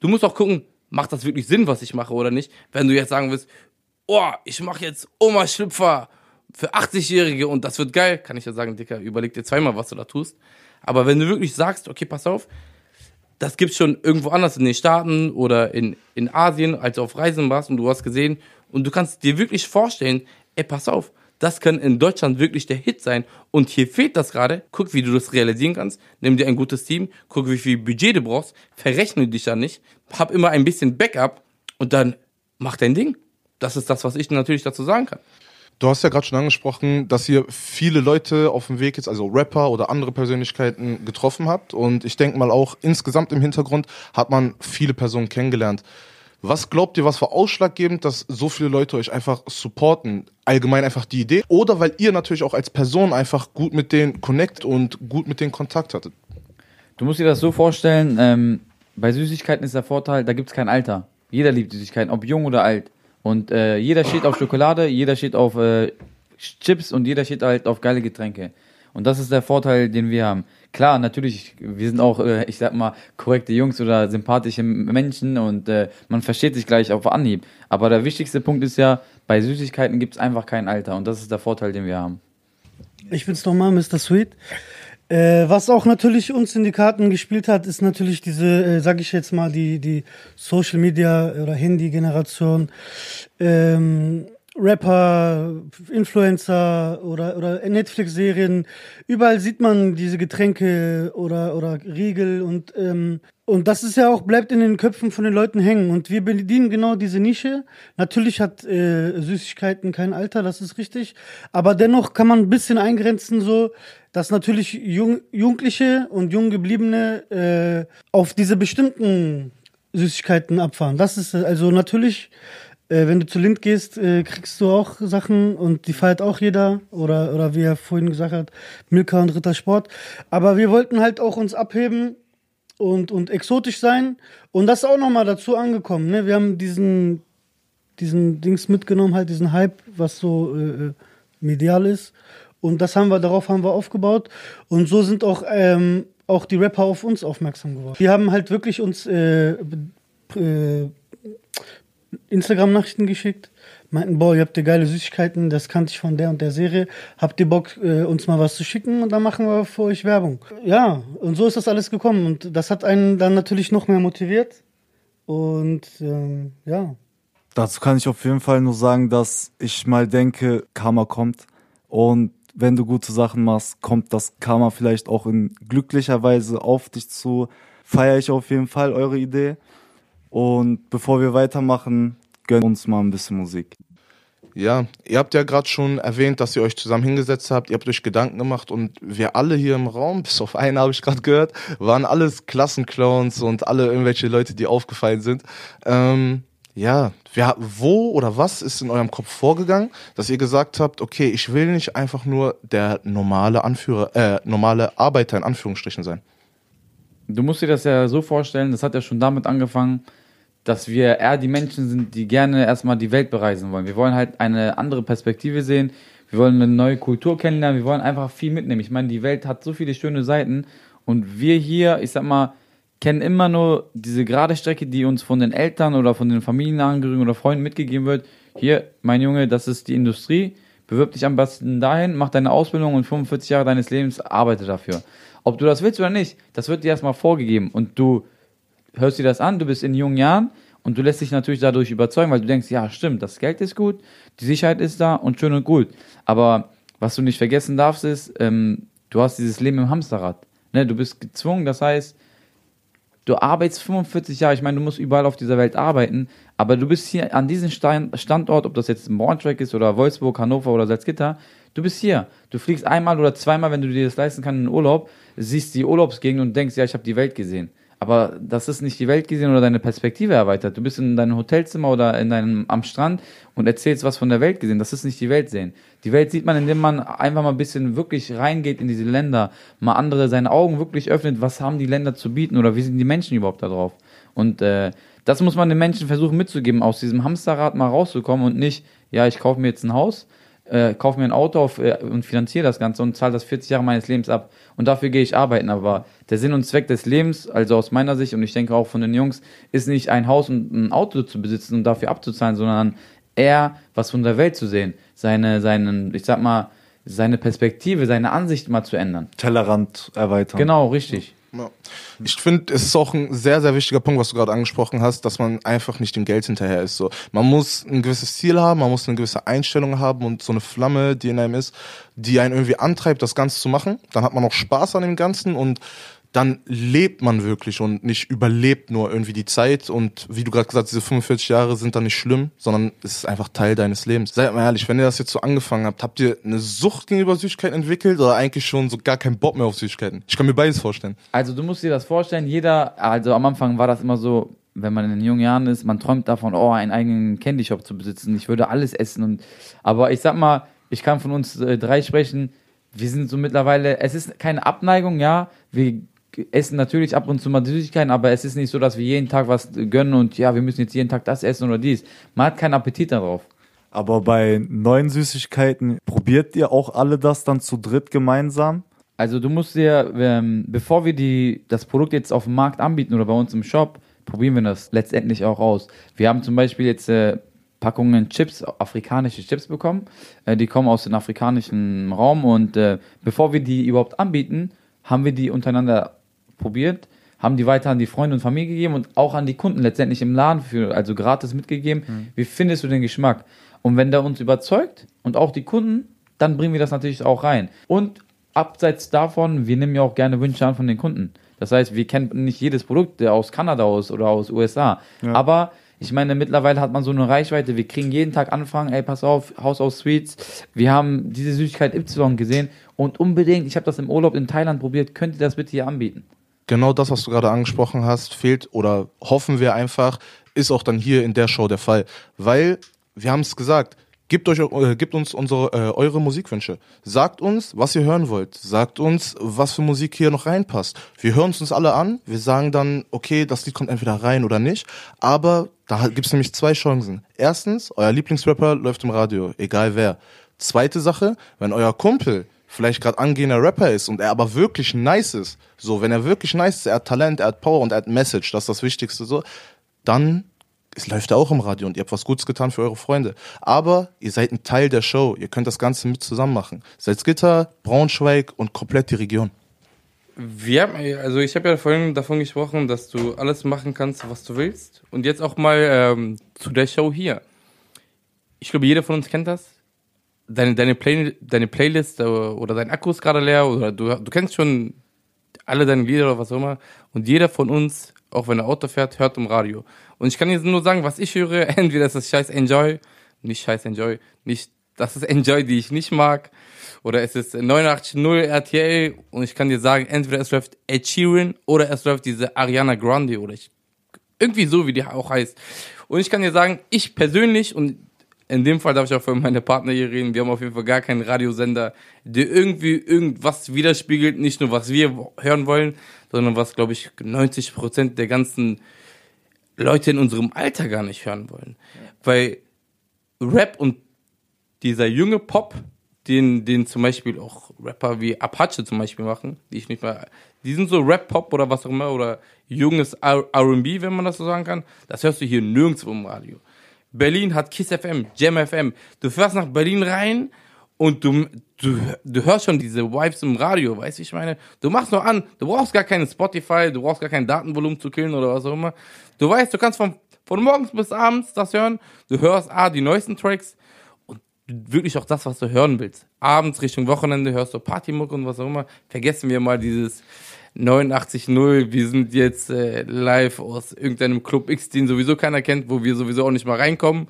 Du musst auch gucken, macht das wirklich Sinn, was ich mache oder nicht? Wenn du jetzt sagen willst, oh, ich mache jetzt Oma Schlüpfer für 80-Jährige und das wird geil, kann ich ja sagen, Dicker, überleg dir zweimal, was du da tust. Aber wenn du wirklich sagst, okay, pass auf, das gibt's schon irgendwo anders in den Staaten oder in, in Asien, als du auf Reisen warst und du hast gesehen und du kannst dir wirklich vorstellen, ey, pass auf, das kann in Deutschland wirklich der Hit sein. Und hier fehlt das gerade. Guck, wie du das realisieren kannst. Nimm dir ein gutes Team. Guck, wie viel Budget du brauchst. Verrechne dich da nicht. Hab immer ein bisschen Backup. Und dann mach dein Ding. Das ist das, was ich natürlich dazu sagen kann. Du hast ja gerade schon angesprochen, dass ihr viele Leute auf dem Weg jetzt, also Rapper oder andere Persönlichkeiten getroffen habt. Und ich denke mal auch insgesamt im Hintergrund hat man viele Personen kennengelernt. Was glaubt ihr, was war ausschlaggebend, dass so viele Leute euch einfach supporten? Allgemein einfach die Idee? Oder weil ihr natürlich auch als Person einfach gut mit denen connect und gut mit denen Kontakt hattet? Du musst dir das so vorstellen, ähm, bei Süßigkeiten ist der Vorteil, da gibt es kein Alter. Jeder liebt Süßigkeiten, ob jung oder alt. Und äh, jeder steht auf Schokolade, jeder steht auf äh, Chips und jeder steht halt auf geile Getränke. Und das ist der Vorteil, den wir haben. Klar, natürlich, wir sind auch, äh, ich sag mal, korrekte Jungs oder sympathische Menschen und äh, man versteht sich gleich auf Anhieb. Aber der wichtigste Punkt ist ja, bei Süßigkeiten gibt es einfach kein Alter und das ist der Vorteil, den wir haben. Ich bin's nochmal, Mr. Sweet. Äh, was auch natürlich uns in die Karten gespielt hat, ist natürlich diese, äh, sag ich jetzt mal, die, die Social Media oder Handy-Generation. Ähm, Rapper, Influencer oder, oder Netflix-Serien. Überall sieht man diese Getränke oder, oder Riegel und, ähm, und das ist ja auch, bleibt in den Köpfen von den Leuten hängen. Und wir bedienen genau diese Nische. Natürlich hat äh, Süßigkeiten kein Alter, das ist richtig. Aber dennoch kann man ein bisschen eingrenzen, so, dass natürlich Jung, Jugendliche und Junggebliebene äh, auf diese bestimmten Süßigkeiten abfahren. Das ist also natürlich äh, wenn du zu Lind gehst, äh, kriegst du auch Sachen und die feiert auch jeder. Oder, oder wie er vorhin gesagt hat, Milka und Rittersport. Aber wir wollten halt auch uns abheben und, und exotisch sein. Und das ist auch nochmal dazu angekommen. Ne? Wir haben diesen, diesen Dings mitgenommen, halt diesen Hype, was so äh, äh medial ist. Und das haben wir, darauf haben wir aufgebaut. Und so sind auch, ähm, auch die Rapper auf uns aufmerksam geworden. Wir haben halt wirklich uns äh, äh, Instagram-Nachrichten geschickt, meinten, boah, ihr habt ihr geile Süßigkeiten, das kannte ich von der und der Serie. Habt ihr Bock, äh, uns mal was zu schicken und dann machen wir für euch Werbung. Ja, und so ist das alles gekommen und das hat einen dann natürlich noch mehr motiviert. Und ähm, ja. Dazu kann ich auf jeden Fall nur sagen, dass ich mal denke, Karma kommt. Und wenn du gute Sachen machst, kommt das Karma vielleicht auch in glücklicher Weise auf dich zu. Feiere ich auf jeden Fall eure Idee. Und bevor wir weitermachen, gönnen uns mal ein bisschen Musik. Ja, ihr habt ja gerade schon erwähnt, dass ihr euch zusammen hingesetzt habt, ihr habt euch Gedanken gemacht und wir alle hier im Raum, bis auf einen habe ich gerade gehört, waren alles Klassenclowns und alle irgendwelche Leute, die aufgefallen sind. Ähm, ja, wer, wo oder was ist in eurem Kopf vorgegangen, dass ihr gesagt habt, okay, ich will nicht einfach nur der normale Anführer, äh, normale Arbeiter in Anführungsstrichen sein? Du musst dir das ja so vorstellen, das hat ja schon damit angefangen, dass wir eher die Menschen sind, die gerne erstmal die Welt bereisen wollen. Wir wollen halt eine andere Perspektive sehen. Wir wollen eine neue Kultur kennenlernen. Wir wollen einfach viel mitnehmen. Ich meine, die Welt hat so viele schöne Seiten. Und wir hier, ich sag mal, kennen immer nur diese gerade Strecke, die uns von den Eltern oder von den Familienangehörigen oder Freunden mitgegeben wird. Hier, mein Junge, das ist die Industrie. Bewirb dich am besten dahin, mach deine Ausbildung und 45 Jahre deines Lebens arbeite dafür. Ob du das willst oder nicht, das wird dir erstmal vorgegeben. Und du hörst dir das an, du bist in jungen Jahren und du lässt dich natürlich dadurch überzeugen, weil du denkst, ja, stimmt, das Geld ist gut, die Sicherheit ist da und schön und gut. Aber was du nicht vergessen darfst, ist, ähm, du hast dieses Leben im Hamsterrad. Ne? Du bist gezwungen, das heißt, du arbeitest 45 Jahre, ich meine, du musst überall auf dieser Welt arbeiten, aber du bist hier an diesem Standort, ob das jetzt Braunschweig ist oder Wolfsburg, Hannover oder Salzgitter, du bist hier. Du fliegst einmal oder zweimal, wenn du dir das leisten kannst, in den Urlaub, siehst die Urlaubsgegend und denkst, ja, ich habe die Welt gesehen. Aber das ist nicht die Welt gesehen oder deine Perspektive erweitert. Du bist in deinem Hotelzimmer oder in deinem, am Strand und erzählst was von der Welt gesehen. Das ist nicht die Welt sehen. Die Welt sieht man, indem man einfach mal ein bisschen wirklich reingeht in diese Länder, mal andere seine Augen wirklich öffnet, was haben die Länder zu bieten oder wie sind die Menschen überhaupt da drauf. Und äh, das muss man den Menschen versuchen mitzugeben, aus diesem Hamsterrad mal rauszukommen und nicht, ja, ich kaufe mir jetzt ein Haus, äh, kaufe mir ein Auto auf, äh, und finanziere das Ganze und zahle das 40 Jahre meines Lebens ab. Und dafür gehe ich arbeiten. Aber der Sinn und Zweck des Lebens, also aus meiner Sicht und ich denke auch von den Jungs, ist nicht ein Haus und ein Auto zu besitzen und dafür abzuzahlen, sondern eher was von der Welt zu sehen. Seine, seinen, ich sag mal, seine Perspektive, seine Ansicht mal zu ändern. Tellerrand erweitern. Genau, richtig. Ja. Ich finde, es ist auch ein sehr, sehr wichtiger Punkt, was du gerade angesprochen hast, dass man einfach nicht dem Geld hinterher ist. So, man muss ein gewisses Ziel haben, man muss eine gewisse Einstellung haben und so eine Flamme, die in einem ist, die einen irgendwie antreibt, das Ganze zu machen. Dann hat man auch Spaß an dem Ganzen und dann lebt man wirklich und nicht überlebt nur irgendwie die Zeit. Und wie du gerade gesagt hast, diese 45 Jahre sind dann nicht schlimm, sondern es ist einfach Teil deines Lebens. Seid mal ehrlich, wenn ihr das jetzt so angefangen habt, habt ihr eine Sucht gegenüber Süßigkeiten entwickelt oder eigentlich schon so gar keinen Bock mehr auf Süßigkeiten? Ich kann mir beides vorstellen. Also du musst dir das vorstellen, jeder, also am Anfang war das immer so, wenn man in den jungen Jahren ist, man träumt davon, oh, einen eigenen Candy Shop zu besitzen. Ich würde alles essen und, aber ich sag mal, ich kann von uns äh, drei sprechen. Wir sind so mittlerweile, es ist keine Abneigung, ja. Wir essen natürlich ab und zu mal Süßigkeiten, aber es ist nicht so, dass wir jeden Tag was gönnen und ja, wir müssen jetzt jeden Tag das essen oder dies. Man hat keinen Appetit darauf. Aber bei neuen Süßigkeiten probiert ihr auch alle das dann zu dritt gemeinsam? Also du musst dir, ähm, bevor wir die, das Produkt jetzt auf dem Markt anbieten oder bei uns im Shop, probieren wir das letztendlich auch aus. Wir haben zum Beispiel jetzt äh, Packungen Chips, afrikanische Chips bekommen. Äh, die kommen aus dem afrikanischen Raum und äh, bevor wir die überhaupt anbieten, haben wir die untereinander probiert, haben die weiter an die Freunde und Familie gegeben und auch an die Kunden letztendlich im Laden für, also gratis mitgegeben. Wie findest du den Geschmack? Und wenn der uns überzeugt und auch die Kunden, dann bringen wir das natürlich auch rein. Und abseits davon, wir nehmen ja auch gerne Wünsche an von den Kunden. Das heißt, wir kennen nicht jedes Produkt der aus Kanada aus oder aus USA. Aber ich meine, mittlerweile hat man so eine Reichweite. Wir kriegen jeden Tag Anfragen, ey, pass auf, Haus aus Sweets. Wir haben diese Süßigkeit Y gesehen und unbedingt, ich habe das im Urlaub in Thailand probiert, könnt ihr das bitte hier anbieten? Genau das, was du gerade angesprochen hast, fehlt oder hoffen wir einfach, ist auch dann hier in der Show der Fall. Weil, wir haben es gesagt, gebt, euch, äh, gebt uns unsere, äh, eure Musikwünsche. Sagt uns, was ihr hören wollt. Sagt uns, was für Musik hier noch reinpasst. Wir hören es uns alle an. Wir sagen dann, okay, das Lied kommt entweder rein oder nicht. Aber da gibt es nämlich zwei Chancen. Erstens, euer Lieblingsrapper läuft im Radio, egal wer. Zweite Sache, wenn euer Kumpel vielleicht gerade angehender Rapper ist und er aber wirklich nice ist, so, wenn er wirklich nice ist, er hat Talent, er hat Power und er hat Message, das ist das Wichtigste, so, dann es läuft er auch im Radio und ihr habt was Gutes getan für eure Freunde. Aber ihr seid ein Teil der Show, ihr könnt das Ganze mit zusammen machen. Salzgitter, Braunschweig und komplett die Region. Wir haben, also ich habe ja vorhin davon gesprochen, dass du alles machen kannst, was du willst. Und jetzt auch mal ähm, zu der Show hier. Ich glaube, jeder von uns kennt das. Deine, deine, Play, deine Playlist äh, oder dein Akku ist gerade leer oder du, du kennst schon alle deine Lieder oder was auch immer. Und jeder von uns, auch wenn er Auto fährt, hört im Radio. Und ich kann jetzt nur sagen, was ich höre. Entweder ist das scheiß Enjoy, nicht scheiß Enjoy, nicht, das ist Enjoy, die ich nicht mag. Oder es ist 89.0 RTL und ich kann dir sagen, entweder es läuft Ed Sheeran oder es läuft diese Ariana Grande oder ich, irgendwie so, wie die auch heißt. Und ich kann dir sagen, ich persönlich und in dem Fall darf ich auch für meine Partner hier reden, wir haben auf jeden Fall gar keinen Radiosender, der irgendwie irgendwas widerspiegelt, nicht nur was wir hören wollen, sondern was, glaube ich, 90 Prozent der ganzen Leute in unserem Alter gar nicht hören wollen. Weil Rap und dieser junge Pop, den, den zum Beispiel auch Rapper wie Apache zum Beispiel machen, die ich nicht mehr, die sind so Rap-Pop oder was auch immer, oder junges R&B, wenn man das so sagen kann, das hörst du hier nirgendwo im Radio. Berlin hat Kiss FM, Jam FM. Du fährst nach Berlin rein und du, du, du hörst schon diese Vibes im Radio, weißt du, ich meine, du machst nur an, du brauchst gar keinen Spotify, du brauchst gar kein Datenvolumen zu killen oder was auch immer. Du weißt, du kannst von, von morgens bis abends das hören, du hörst A, die neuesten Tracks und wirklich auch das, was du hören willst. Abends Richtung Wochenende hörst du Partymuck und was auch immer. Vergessen wir mal dieses 89.0, wir sind jetzt äh, live aus irgendeinem Club X, den sowieso keiner kennt, wo wir sowieso auch nicht mal reinkommen.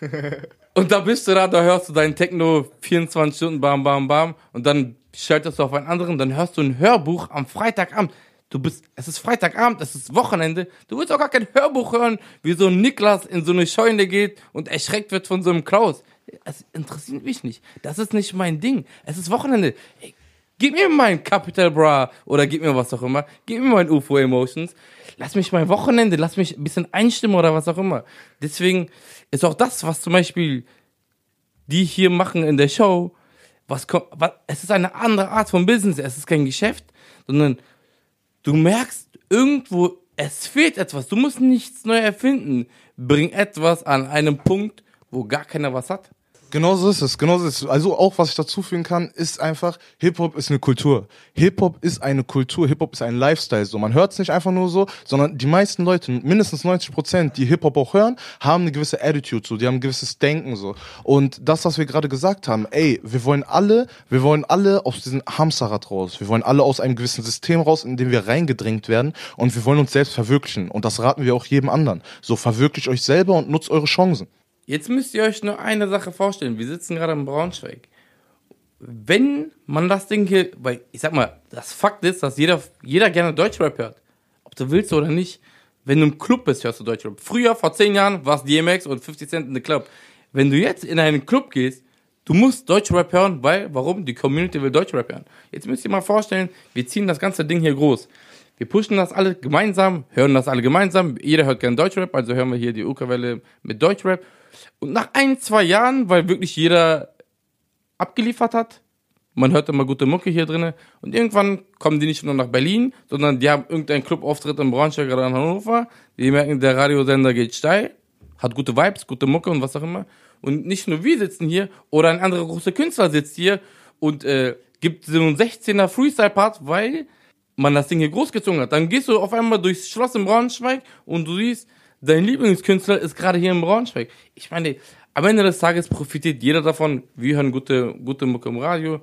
Und da bist du da, da hörst du deinen Techno 24 Stunden, bam, bam, bam. Und dann schaltest du auf einen anderen, dann hörst du ein Hörbuch am Freitagabend. Du bist, es ist Freitagabend, es ist Wochenende. Du willst auch gar kein Hörbuch hören, wie so ein Niklas in so eine Scheune geht und erschreckt wird von so einem Klaus. Es interessiert mich nicht. Das ist nicht mein Ding. Es ist Wochenende. Ey, gib mir mein Capital Bra oder gib mir was auch immer. Gib mir mein UFO Emotions. Lass mich mein Wochenende, lass mich ein bisschen einstimmen oder was auch immer. Deswegen ist auch das, was zum Beispiel die hier machen in der Show, was, was es ist eine andere Art von Business. Es ist kein Geschäft, sondern du merkst irgendwo, es fehlt etwas. Du musst nichts neu erfinden. Bring etwas an einem Punkt, wo gar keiner was hat. Genau so ist es, genau so ist es. Also auch, was ich dazu fügen kann, ist einfach, Hip-Hop ist eine Kultur. Hip-Hop ist eine Kultur, Hip-Hop ist ein Lifestyle. So, man hört es nicht einfach nur so, sondern die meisten Leute, mindestens 90 Prozent, die Hip-Hop auch hören, haben eine gewisse Attitude, so, die haben ein gewisses Denken, so. Und das, was wir gerade gesagt haben, ey, wir wollen alle, wir wollen alle aus diesem Hamsterrad raus. Wir wollen alle aus einem gewissen System raus, in dem wir reingedrängt werden und wir wollen uns selbst verwirklichen. Und das raten wir auch jedem anderen. So, verwirklicht euch selber und nutzt eure Chancen. Jetzt müsst ihr euch nur eine Sache vorstellen. Wir sitzen gerade in Braunschweig. Wenn man das Ding hier, weil ich sag mal, das Fakt ist, dass jeder, jeder gerne Deutschrap hört. Ob du willst oder nicht. Wenn du im Club bist, hörst du Deutschrap. Früher, vor zehn Jahren, war es DMX und 50 Cent in the Club. Wenn du jetzt in einen Club gehst, du musst Deutschrap hören, weil, warum? Die Community will Deutschrap hören. Jetzt müsst ihr mal vorstellen, wir ziehen das ganze Ding hier groß. Wir pushen das alle gemeinsam, hören das alle gemeinsam. Jeder hört gerne Deutschrap, also hören wir hier die Ukerwelle mit Deutschrap. Und nach ein, zwei Jahren, weil wirklich jeder abgeliefert hat, man hört immer gute Mucke hier drinnen und irgendwann kommen die nicht nur nach Berlin, sondern die haben irgendeinen Clubauftritt in Braunschweig oder in Hannover, die merken, der Radiosender geht steil, hat gute Vibes, gute Mucke und was auch immer. Und nicht nur wir sitzen hier oder ein anderer großer Künstler sitzt hier und äh, gibt so einen 16er Freestyle-Part, weil man das Ding hier großgezogen hat. Dann gehst du auf einmal durchs Schloss in Braunschweig und du siehst, dein Lieblingskünstler ist gerade hier in Braunschweig. Ich meine, am Ende des Tages profitiert jeder davon. Wir hören gute, gute Mucke im Radio.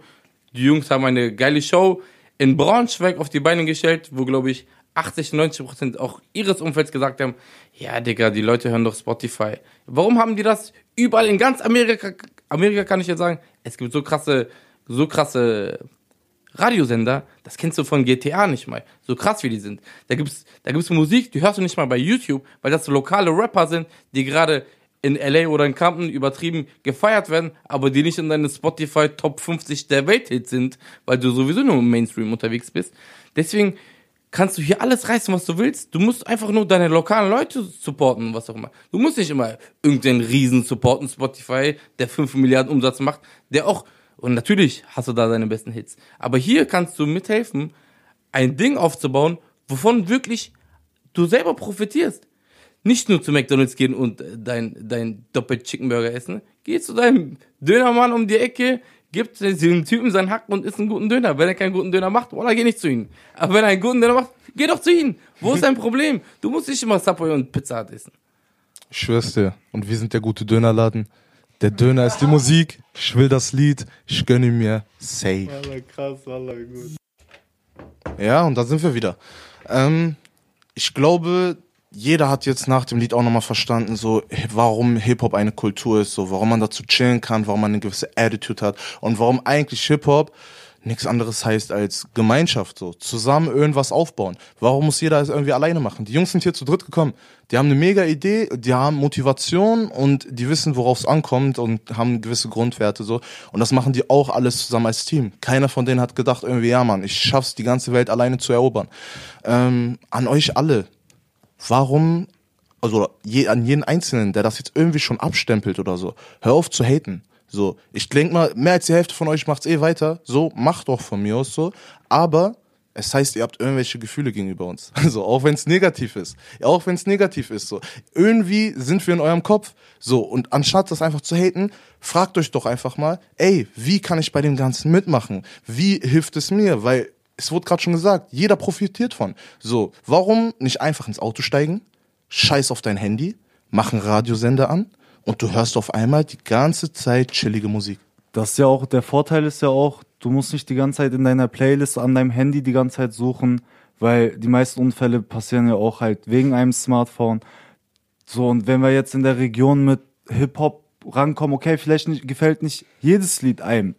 Die Jungs haben eine geile Show in Braunschweig auf die Beine gestellt, wo, glaube ich, 80, 90 Prozent auch ihres Umfelds gesagt haben, ja, Digga, die Leute hören doch Spotify. Warum haben die das überall in ganz Amerika, Amerika kann ich jetzt sagen, es gibt so krasse, so krasse Radiosender, das kennst du von GTA nicht mal. So krass wie die sind. Da gibt's, da gibt's Musik, die hörst du nicht mal bei YouTube, weil das so lokale Rapper sind, die gerade in LA oder in Compton übertrieben gefeiert werden, aber die nicht in deine Spotify Top 50 der Welthits sind, weil du sowieso nur im Mainstream unterwegs bist. Deswegen kannst du hier alles reißen, was du willst. Du musst einfach nur deine lokalen Leute supporten, was auch immer. Du musst nicht immer irgendeinen Riesen supporten, Spotify, der 5 Milliarden Umsatz macht, der auch, und natürlich hast du da deine besten Hits. Aber hier kannst du mithelfen, ein Ding aufzubauen, wovon wirklich du selber profitierst. Nicht nur zu McDonalds gehen und dein, dein doppelt Chicken Burger essen. Geh zu deinem Dönermann um die Ecke, gibt dem Typen seinen Hack und isst einen guten Döner. Wenn er keinen guten Döner macht, oder geh nicht zu ihm. Aber wenn er einen guten Döner macht, geh doch zu ihm. Wo ist dein Problem? Du musst nicht immer Subway und Pizza Hut essen. Ich schwör's dir. Und wir sind der gute Dönerladen. Der Döner ist die Musik. Ich will das Lied. Ich gönne mir safe. krass, gut. Ja, und da sind wir wieder. Ähm, ich glaube, jeder hat jetzt nach dem Lied auch nochmal verstanden, so warum Hip-Hop eine Kultur ist, so warum man dazu chillen kann, warum man eine gewisse Attitude hat und warum eigentlich Hip-Hop nichts anderes heißt als Gemeinschaft, so zusammen irgendwas aufbauen. Warum muss jeder es irgendwie alleine machen? Die Jungs sind hier zu dritt gekommen. Die haben eine mega Idee, die haben Motivation und die wissen, worauf es ankommt und haben gewisse Grundwerte so. Und das machen die auch alles zusammen als Team. Keiner von denen hat gedacht irgendwie, ja Mann, ich schaff's die ganze Welt alleine zu erobern. Ähm, an euch alle, warum, also je, an jeden Einzelnen, der das jetzt irgendwie schon abstempelt oder so, hör auf zu haten. So, ich denke mal, mehr als die Hälfte von euch macht's eh weiter. So, macht doch von mir aus so. Aber es heißt, ihr habt irgendwelche Gefühle gegenüber uns. So, auch wenn es negativ ist. Auch wenn es negativ ist. So, irgendwie sind wir in eurem Kopf. So, und anstatt das einfach zu haten, fragt euch doch einfach mal, ey, wie kann ich bei dem Ganzen mitmachen? Wie hilft es mir? Weil es wurde gerade schon gesagt, jeder profitiert von. So, warum nicht einfach ins Auto steigen, scheiß auf dein Handy, mach einen Radiosender an und du hörst auf einmal die ganze Zeit chillige Musik. Das ist ja auch, der Vorteil ist ja auch, du musst nicht die ganze Zeit in deiner Playlist an deinem Handy die ganze Zeit suchen, weil die meisten Unfälle passieren ja auch halt wegen einem Smartphone. So, und wenn wir jetzt in der Region mit Hip-Hop rankommen, okay, vielleicht nicht, gefällt nicht jedes Lied einem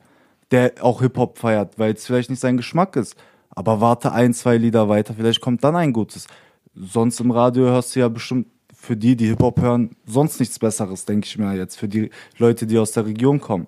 der auch Hip-Hop feiert, weil es vielleicht nicht sein Geschmack ist. Aber warte ein, zwei Lieder weiter, vielleicht kommt dann ein gutes. Sonst im Radio hörst du ja bestimmt für die, die Hip-Hop hören, sonst nichts Besseres, denke ich mir jetzt, für die Leute, die aus der Region kommen.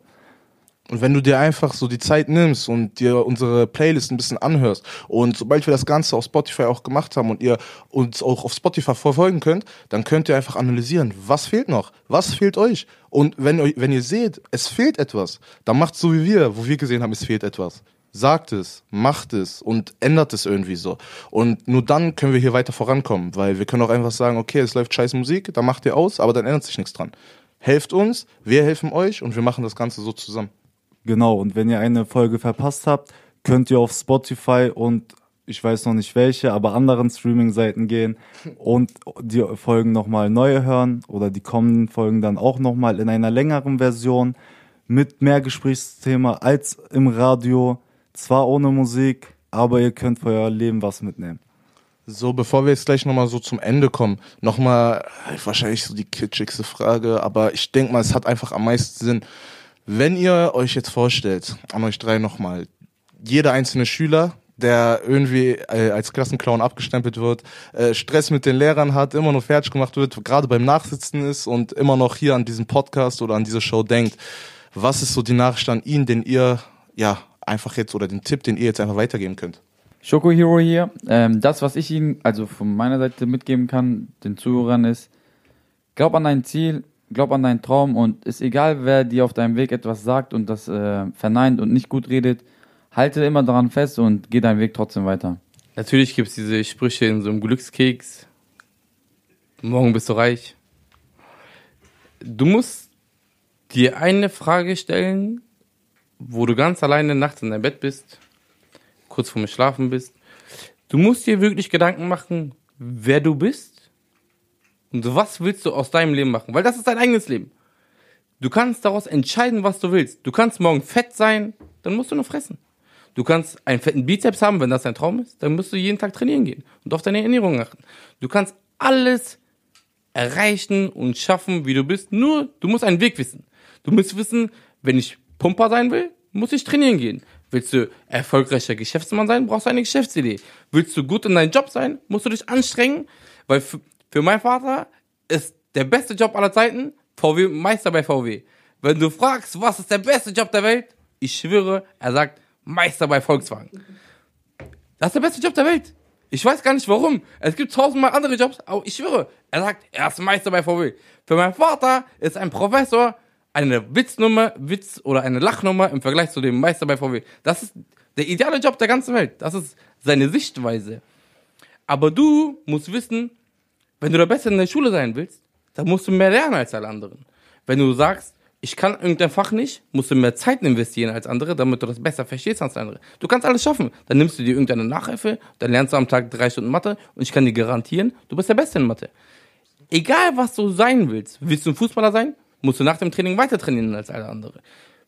Und wenn du dir einfach so die Zeit nimmst und dir unsere Playlist ein bisschen anhörst und sobald wir das Ganze auf Spotify auch gemacht haben und ihr uns auch auf Spotify verfolgen könnt, dann könnt ihr einfach analysieren, was fehlt noch, was fehlt euch. Und wenn, wenn ihr seht, es fehlt etwas, dann macht so wie wir, wo wir gesehen haben, es fehlt etwas. Sagt es, macht es und ändert es irgendwie so. Und nur dann können wir hier weiter vorankommen, weil wir können auch einfach sagen, okay, es läuft scheiß Musik, dann macht ihr aus, aber dann ändert sich nichts dran. Helft uns, wir helfen euch und wir machen das Ganze so zusammen. Genau, und wenn ihr eine Folge verpasst habt, könnt ihr auf Spotify und ich weiß noch nicht welche, aber anderen Streaming-Seiten gehen und die Folgen nochmal neu hören oder die kommenden Folgen dann auch nochmal in einer längeren Version mit mehr Gesprächsthema als im Radio. Zwar ohne Musik, aber ihr könnt für euer Leben was mitnehmen. So, bevor wir jetzt gleich nochmal so zum Ende kommen, nochmal wahrscheinlich so die kitschigste Frage, aber ich denke mal, es hat einfach am meisten Sinn. Wenn ihr euch jetzt vorstellt, an euch drei nochmal, jeder einzelne Schüler, der irgendwie äh, als Klassenclown abgestempelt wird, äh, Stress mit den Lehrern hat, immer nur fertig gemacht wird, gerade beim Nachsitzen ist und immer noch hier an diesen Podcast oder an diese Show denkt, was ist so die Nachricht an ihn, den ihr ja einfach jetzt oder den Tipp, den ihr jetzt einfach weitergeben könnt? Schoko Hero hier. Ähm, das, was ich Ihnen also von meiner Seite mitgeben kann, den Zuhörern ist, glaub an dein Ziel, glaub an deinen Traum und ist egal, wer dir auf deinem Weg etwas sagt und das äh, verneint und nicht gut redet, halte immer daran fest und geh deinen Weg trotzdem weiter. Natürlich gibt es diese Sprüche in so einem Glückskeks. Morgen bist du reich. Du musst dir eine Frage stellen, wo du ganz alleine nachts in deinem Bett bist, kurz vorm Schlafen bist. Du musst dir wirklich Gedanken machen, wer du bist und was willst du aus deinem Leben machen, weil das ist dein eigenes Leben. Du kannst daraus entscheiden, was du willst. Du kannst morgen fett sein, dann musst du nur fressen. Du kannst einen fetten Bizeps haben, wenn das dein Traum ist, dann musst du jeden Tag trainieren gehen und auf deine Ernährung achten. Du kannst alles erreichen und schaffen, wie du bist, nur du musst einen Weg wissen. Du musst wissen, wenn ich Pumper sein will, muss ich trainieren gehen. Willst du erfolgreicher Geschäftsmann sein, brauchst du eine Geschäftsidee. Willst du gut in deinem Job sein, musst du dich anstrengen, weil für, für meinen Vater ist der beste Job aller Zeiten VW Meister bei VW. Wenn du fragst, was ist der beste Job der Welt, ich schwöre, er sagt Meister bei Volkswagen. Das ist der beste Job der Welt. Ich weiß gar nicht warum. Es gibt tausendmal andere Jobs, aber ich schwöre, er sagt, er ist Meister bei VW. Für meinen Vater ist ein Professor eine Witznummer, Witz oder eine Lachnummer im Vergleich zu dem Meister bei VW. Das ist der ideale Job der ganzen Welt. Das ist seine Sichtweise. Aber du musst wissen, wenn du der Beste in der Schule sein willst, dann musst du mehr lernen als alle anderen. Wenn du sagst, ich kann irgendein Fach nicht, musst du mehr Zeit investieren als andere, damit du das besser verstehst als andere. Du kannst alles schaffen. Dann nimmst du dir irgendeine Nachhilfe, dann lernst du am Tag drei Stunden Mathe und ich kann dir garantieren, du bist der Beste in Mathe. Egal, was du sein willst. Willst du ein Fußballer sein? Musst du nach dem Training weiter trainieren als alle anderen.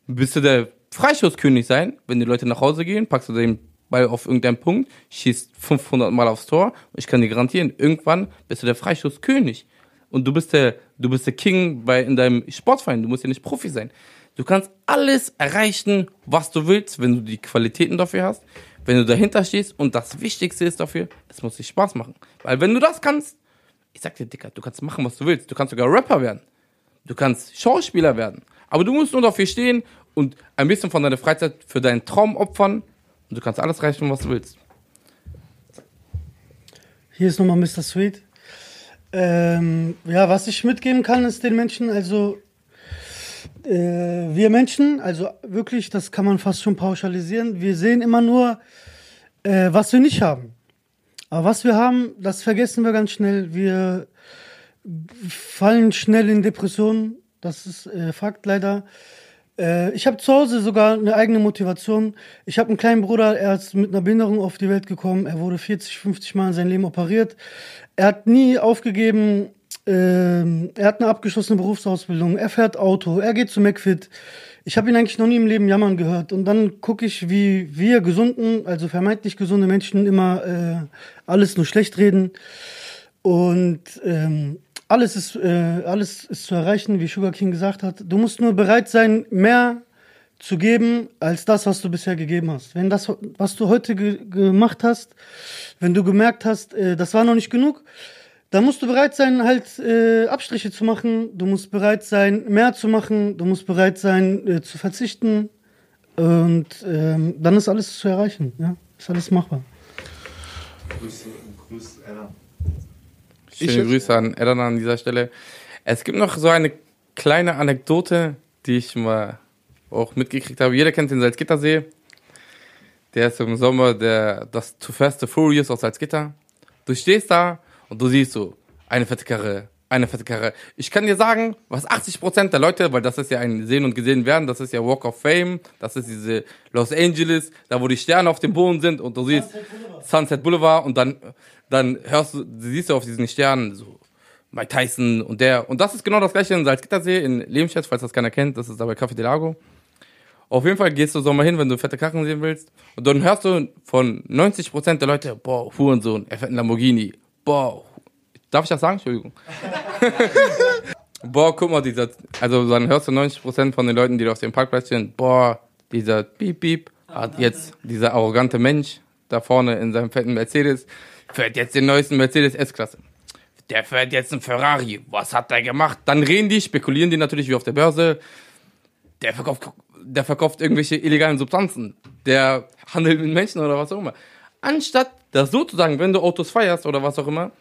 Willst du der Freischusskönig sein? Wenn die Leute nach Hause gehen, packst du den Ball auf irgendeinen Punkt, schießt 500 Mal aufs Tor ich kann dir garantieren, irgendwann bist du der Freischusskönig. Und du bist der, du bist der King bei, in deinem Sportverein. Du musst ja nicht Profi sein. Du kannst alles erreichen, was du willst, wenn du die Qualitäten dafür hast, wenn du dahinter stehst und das Wichtigste ist dafür, es muss dir Spaß machen. Weil wenn du das kannst, ich sag dir, Dicker, du kannst machen, was du willst. Du kannst sogar Rapper werden. Du kannst Schauspieler werden. Aber du musst nur dafür stehen und ein bisschen von deiner Freizeit für deinen Traum opfern und du kannst alles erreichen, was du willst. Hier ist nochmal Mr. Sweet. Ähm, ja, was ich mitgeben kann, ist den Menschen, also äh, wir Menschen, also wirklich, das kann man fast schon pauschalisieren, wir sehen immer nur, äh, was wir nicht haben. Aber was wir haben, das vergessen wir ganz schnell. Wir fallen schnell in Depressionen, das ist äh, Fakt leider. Äh, ich habe zu Hause sogar eine eigene Motivation. Ich habe einen kleinen Bruder, er ist mit einer Behinderung auf die Welt gekommen. Er wurde 40, 50 Mal in seinem Leben operiert. Er hat nie aufgegeben. Ähm, er hat eine abgeschlossene Berufsausbildung. Er fährt Auto. Er geht zu McFit. Ich habe ihn eigentlich noch nie im Leben jammern gehört. Und dann gucke ich, wie wir gesunden, also vermeintlich gesunde Menschen immer äh, alles nur schlecht reden. Und ähm, alles ist, äh, alles ist zu erreichen, wie Sugar King gesagt hat. Du musst nur bereit sein, mehr zu geben als das, was du bisher gegeben hast. Wenn das, was du heute ge gemacht hast, wenn du gemerkt hast, äh, das war noch nicht genug, dann musst du bereit sein, halt äh, Abstriche zu machen. Du musst bereit sein, mehr zu machen. Du musst bereit sein, äh, zu verzichten. Und ähm, dann ist alles zu erreichen. Ja, ist alles machbar. Grüße, Grüße, Ella. Schöne Grüße an Edan an dieser Stelle. Es gibt noch so eine kleine Anekdote, die ich mal auch mitgekriegt habe. Jeder kennt den Salzgittersee. Der ist im Sommer der, das Too Fast, the Furious aus Salzgitter. Du stehst da und du siehst so, eine fette Karre, eine fette Karre. Ich kann dir sagen, was 80% der Leute, weil das ist ja ein Sehen und Gesehen werden, das ist ja Walk of Fame, das ist diese Los Angeles, da wo die Sterne auf dem Boden sind und du siehst Sunset Boulevard und dann, dann hörst du, siehst du auf diesen Sternen so Mike Tyson und der. Und das ist genau das gleiche in Salzgittersee, in Lehmstedt, falls das keiner kennt, das ist da bei Café del Lago. Auf jeden Fall gehst du so mal hin, wenn du fette Karren sehen willst. Und dann hörst du von 90% der Leute, boah, Hurensohn, er fährt einen Lamborghini. Boah, darf ich das sagen? Entschuldigung. boah, guck mal, dieser, also dann hörst du 90% von den Leuten, die da auf dem Parkplatz stehen, boah, dieser Piep, Piep, hat jetzt dieser arrogante Mensch da vorne in seinem fetten Mercedes, fährt jetzt den neuesten Mercedes S-Klasse der fährt jetzt einen Ferrari. Was hat der gemacht? Dann reden die, spekulieren die natürlich wie auf der Börse. Der verkauft, der verkauft irgendwelche illegalen Substanzen. Der handelt mit Menschen oder was auch immer. Anstatt das so zu sagen, wenn du Autos feierst oder was auch immer,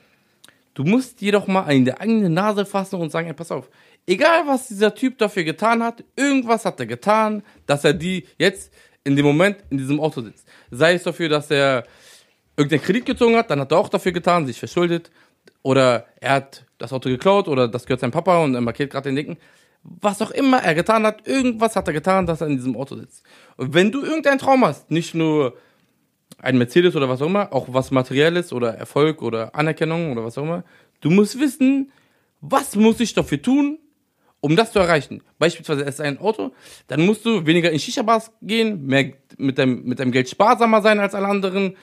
du musst dir doch mal in der eigene Nase fassen und sagen, ey, pass auf, Egal, was dieser Typ dafür getan hat, irgendwas hat er getan, dass er die jetzt in dem Moment in diesem Auto sitzt. Sei es dafür, dass er irgendeinen Kredit gezogen hat, dann hat er auch dafür getan, sich verschuldet. Oder er hat das Auto geklaut oder das gehört seinem Papa und er markiert gerade den Dicken. Was auch immer er getan hat, irgendwas hat er getan, dass er in diesem Auto sitzt. Und wenn du irgendeinen Traum hast, nicht nur ein Mercedes oder was auch immer, auch was Materielles oder Erfolg oder Anerkennung oder was auch immer, du musst wissen, was muss ich dafür tun, um das zu erreichen. Beispielsweise es ist ein Auto, dann musst du weniger in Shisha-Bars gehen, mehr mit deinem, mit deinem Geld sparsamer sein als alle anderen.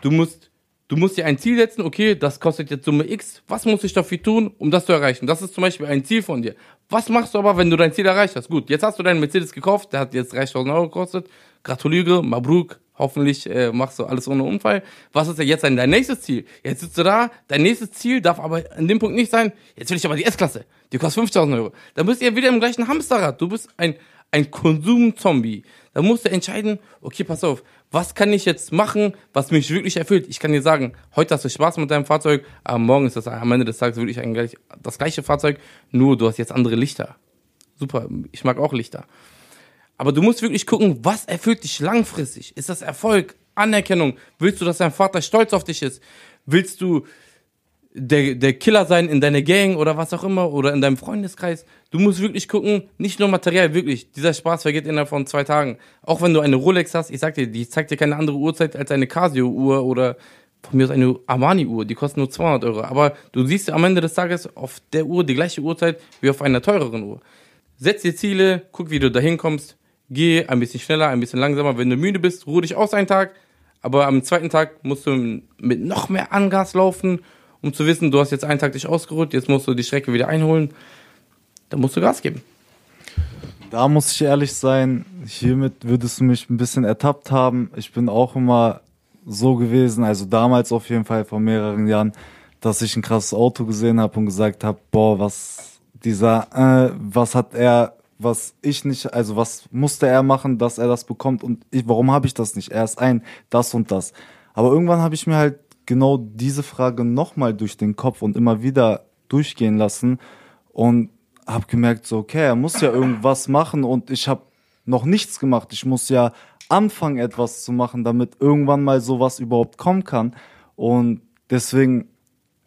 Du musst, du musst dir ein Ziel setzen, okay, das kostet jetzt Summe X. Was muss ich dafür tun, um das zu erreichen? Das ist zum Beispiel ein Ziel von dir. Was machst du aber, wenn du dein Ziel erreicht hast? Gut, jetzt hast du deinen Mercedes gekauft, der hat jetzt 30.000 Euro gekostet. Gratuliere, Mabruk, hoffentlich äh, machst du alles ohne Unfall. Was ist denn jetzt dein nächstes Ziel? Jetzt sitzt du da, dein nächstes Ziel darf aber an dem Punkt nicht sein, jetzt will ich aber die S-Klasse, die kostet 50.000 Euro. Dann bist du ja wieder im gleichen Hamsterrad. Du bist ein, ein Konsumzombie. Da musst du entscheiden, okay, pass auf, was kann ich jetzt machen, was mich wirklich erfüllt? Ich kann dir sagen, heute hast du Spaß mit deinem Fahrzeug, aber morgen ist das am Ende des Tages wirklich ein, das gleiche Fahrzeug, nur du hast jetzt andere Lichter. Super, ich mag auch Lichter. Aber du musst wirklich gucken, was erfüllt dich langfristig? Ist das Erfolg, Anerkennung? Willst du, dass dein Vater stolz auf dich ist? Willst du der, der Killer sein in deiner Gang oder was auch immer oder in deinem Freundeskreis? Du musst wirklich gucken, nicht nur materiell, wirklich. Dieser Spaß vergeht innerhalb von zwei Tagen. Auch wenn du eine Rolex hast, ich sag dir, die zeigt dir keine andere Uhrzeit als eine Casio-Uhr oder von mir aus eine Armani-Uhr, die kostet nur 200 Euro. Aber du siehst am Ende des Tages auf der Uhr die gleiche Uhrzeit wie auf einer teureren Uhr. Setz dir Ziele, guck, wie du dahin kommst geh ein bisschen schneller, ein bisschen langsamer. Wenn du müde bist, ruh dich aus einen Tag. Aber am zweiten Tag musst du mit noch mehr Angas laufen, um zu wissen, du hast jetzt einen Tag dich ausgeruht, jetzt musst du die Strecke wieder einholen. Da musst du Gas geben. Da muss ich ehrlich sein, hiermit würdest du mich ein bisschen ertappt haben. Ich bin auch immer so gewesen, also damals auf jeden Fall vor mehreren Jahren, dass ich ein krasses Auto gesehen habe und gesagt habe, boah, was dieser, äh, was hat er was ich nicht, also was musste er machen, dass er das bekommt und ich, warum habe ich das nicht? Er ist ein, das und das. Aber irgendwann habe ich mir halt genau diese Frage nochmal durch den Kopf und immer wieder durchgehen lassen und habe gemerkt, so, okay, er muss ja irgendwas machen und ich habe noch nichts gemacht. Ich muss ja anfangen, etwas zu machen, damit irgendwann mal sowas überhaupt kommen kann. Und deswegen,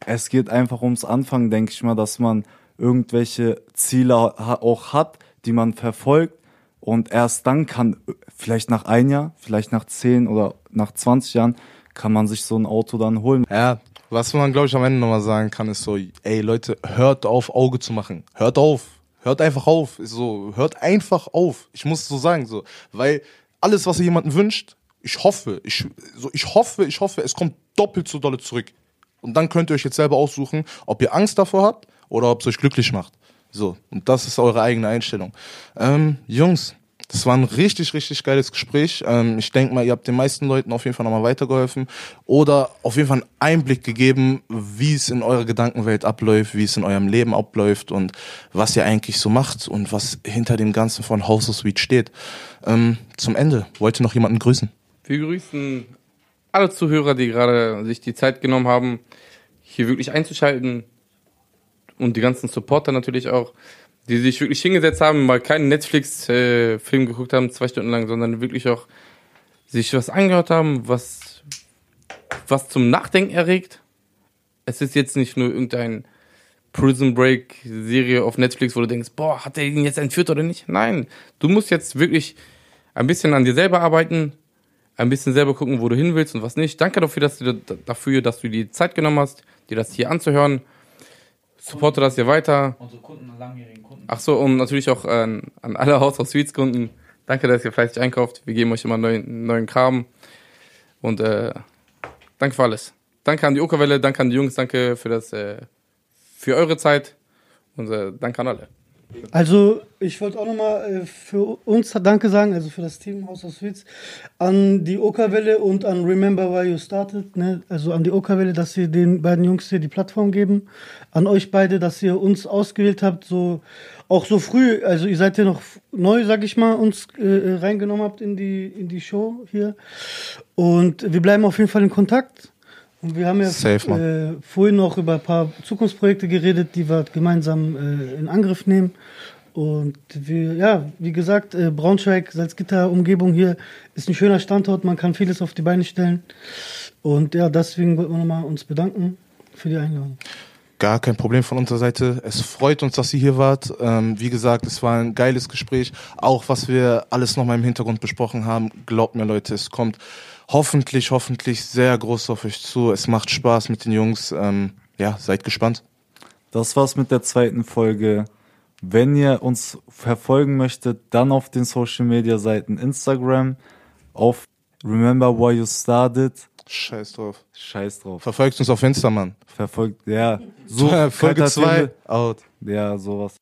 es geht einfach ums Anfangen, denke ich mal, dass man irgendwelche Ziele auch hat, die man verfolgt. Und erst dann kann, vielleicht nach ein Jahr, vielleicht nach zehn oder nach 20 Jahren, kann man sich so ein Auto dann holen. Ja, was man, glaube ich, am Ende nochmal sagen kann, ist so, ey Leute, hört auf, Auge zu machen. Hört auf. Hört einfach auf. So, hört einfach auf. Ich muss so sagen, so. Weil alles, was ihr jemanden wünscht, ich hoffe, ich, so, ich hoffe, ich hoffe, es kommt doppelt so dolle zurück. Und dann könnt ihr euch jetzt selber aussuchen, ob ihr Angst davor habt oder ob es euch glücklich macht. So, und das ist eure eigene Einstellung. Ähm, Jungs, das war ein richtig, richtig geiles Gespräch. Ähm, ich denke mal, ihr habt den meisten Leuten auf jeden Fall nochmal weitergeholfen oder auf jeden Fall einen Einblick gegeben, wie es in eurer Gedankenwelt abläuft, wie es in eurem Leben abläuft und was ihr eigentlich so macht und was hinter dem Ganzen von House of Sweet steht. Ähm, zum Ende, wollt ihr noch jemanden grüßen? Wir grüßen alle Zuhörer, die gerade sich die Zeit genommen haben, hier wirklich einzuschalten und die ganzen Supporter natürlich auch, die sich wirklich hingesetzt haben, mal keinen Netflix-Film geguckt haben, zwei Stunden lang, sondern wirklich auch sich was angehört haben, was, was zum Nachdenken erregt. Es ist jetzt nicht nur irgendein Prison Break Serie auf Netflix, wo du denkst, boah, hat er ihn jetzt entführt oder nicht? Nein, du musst jetzt wirklich ein bisschen an dir selber arbeiten, ein bisschen selber gucken, wo du hin willst und was nicht. Danke dafür, dass du dafür, dass du die Zeit genommen hast, dir das hier anzuhören supporte das hier weiter. Unsere Kunden, langjährigen Kunden. Ach so, und natürlich auch an, an alle Haus of Sweets Kunden. Danke, dass ihr fleißig einkauft. Wir geben euch immer neuen, neuen Kram. Und äh, danke für alles. Danke an die Okerwelle, danke an die Jungs, danke für das, äh, für eure Zeit und äh, danke an alle. Also, ich wollte auch nochmal äh, für uns Danke sagen, also für das Team House of Sweets, an die Okerwelle und an Remember Why You Started, ne? also an die Okerwelle, dass sie den beiden Jungs hier die Plattform geben, an euch beide, dass ihr uns ausgewählt habt, so auch so früh, also ihr seid ja noch neu, sag ich mal, uns äh, reingenommen habt in die, in die Show hier und wir bleiben auf jeden Fall in Kontakt. Und wir haben ja Safe, äh, vorhin noch über ein paar Zukunftsprojekte geredet, die wir gemeinsam äh, in Angriff nehmen. Und wir, ja, wie gesagt, äh, Braunschweig, Salzgitter, Umgebung hier ist ein schöner Standort, man kann vieles auf die Beine stellen. Und ja, deswegen wollten wir nochmal uns bedanken für die Einladung. Gar kein Problem von unserer Seite. Es freut uns, dass ihr hier wart. Ähm, wie gesagt, es war ein geiles Gespräch. Auch was wir alles nochmal im Hintergrund besprochen haben. Glaubt mir, Leute, es kommt hoffentlich, hoffentlich sehr groß auf euch zu. Es macht Spaß mit den Jungs. Ähm, ja, seid gespannt. Das war's mit der zweiten Folge. Wenn ihr uns verfolgen möchtet, dann auf den Social Media Seiten Instagram, auf Remember Why You Started. Scheiß drauf. Scheiß drauf. Verfolgt uns auf Insta, Mann. Verfolgt, ja. So, Folge kalter 2, Timmel. out. Ja, sowas.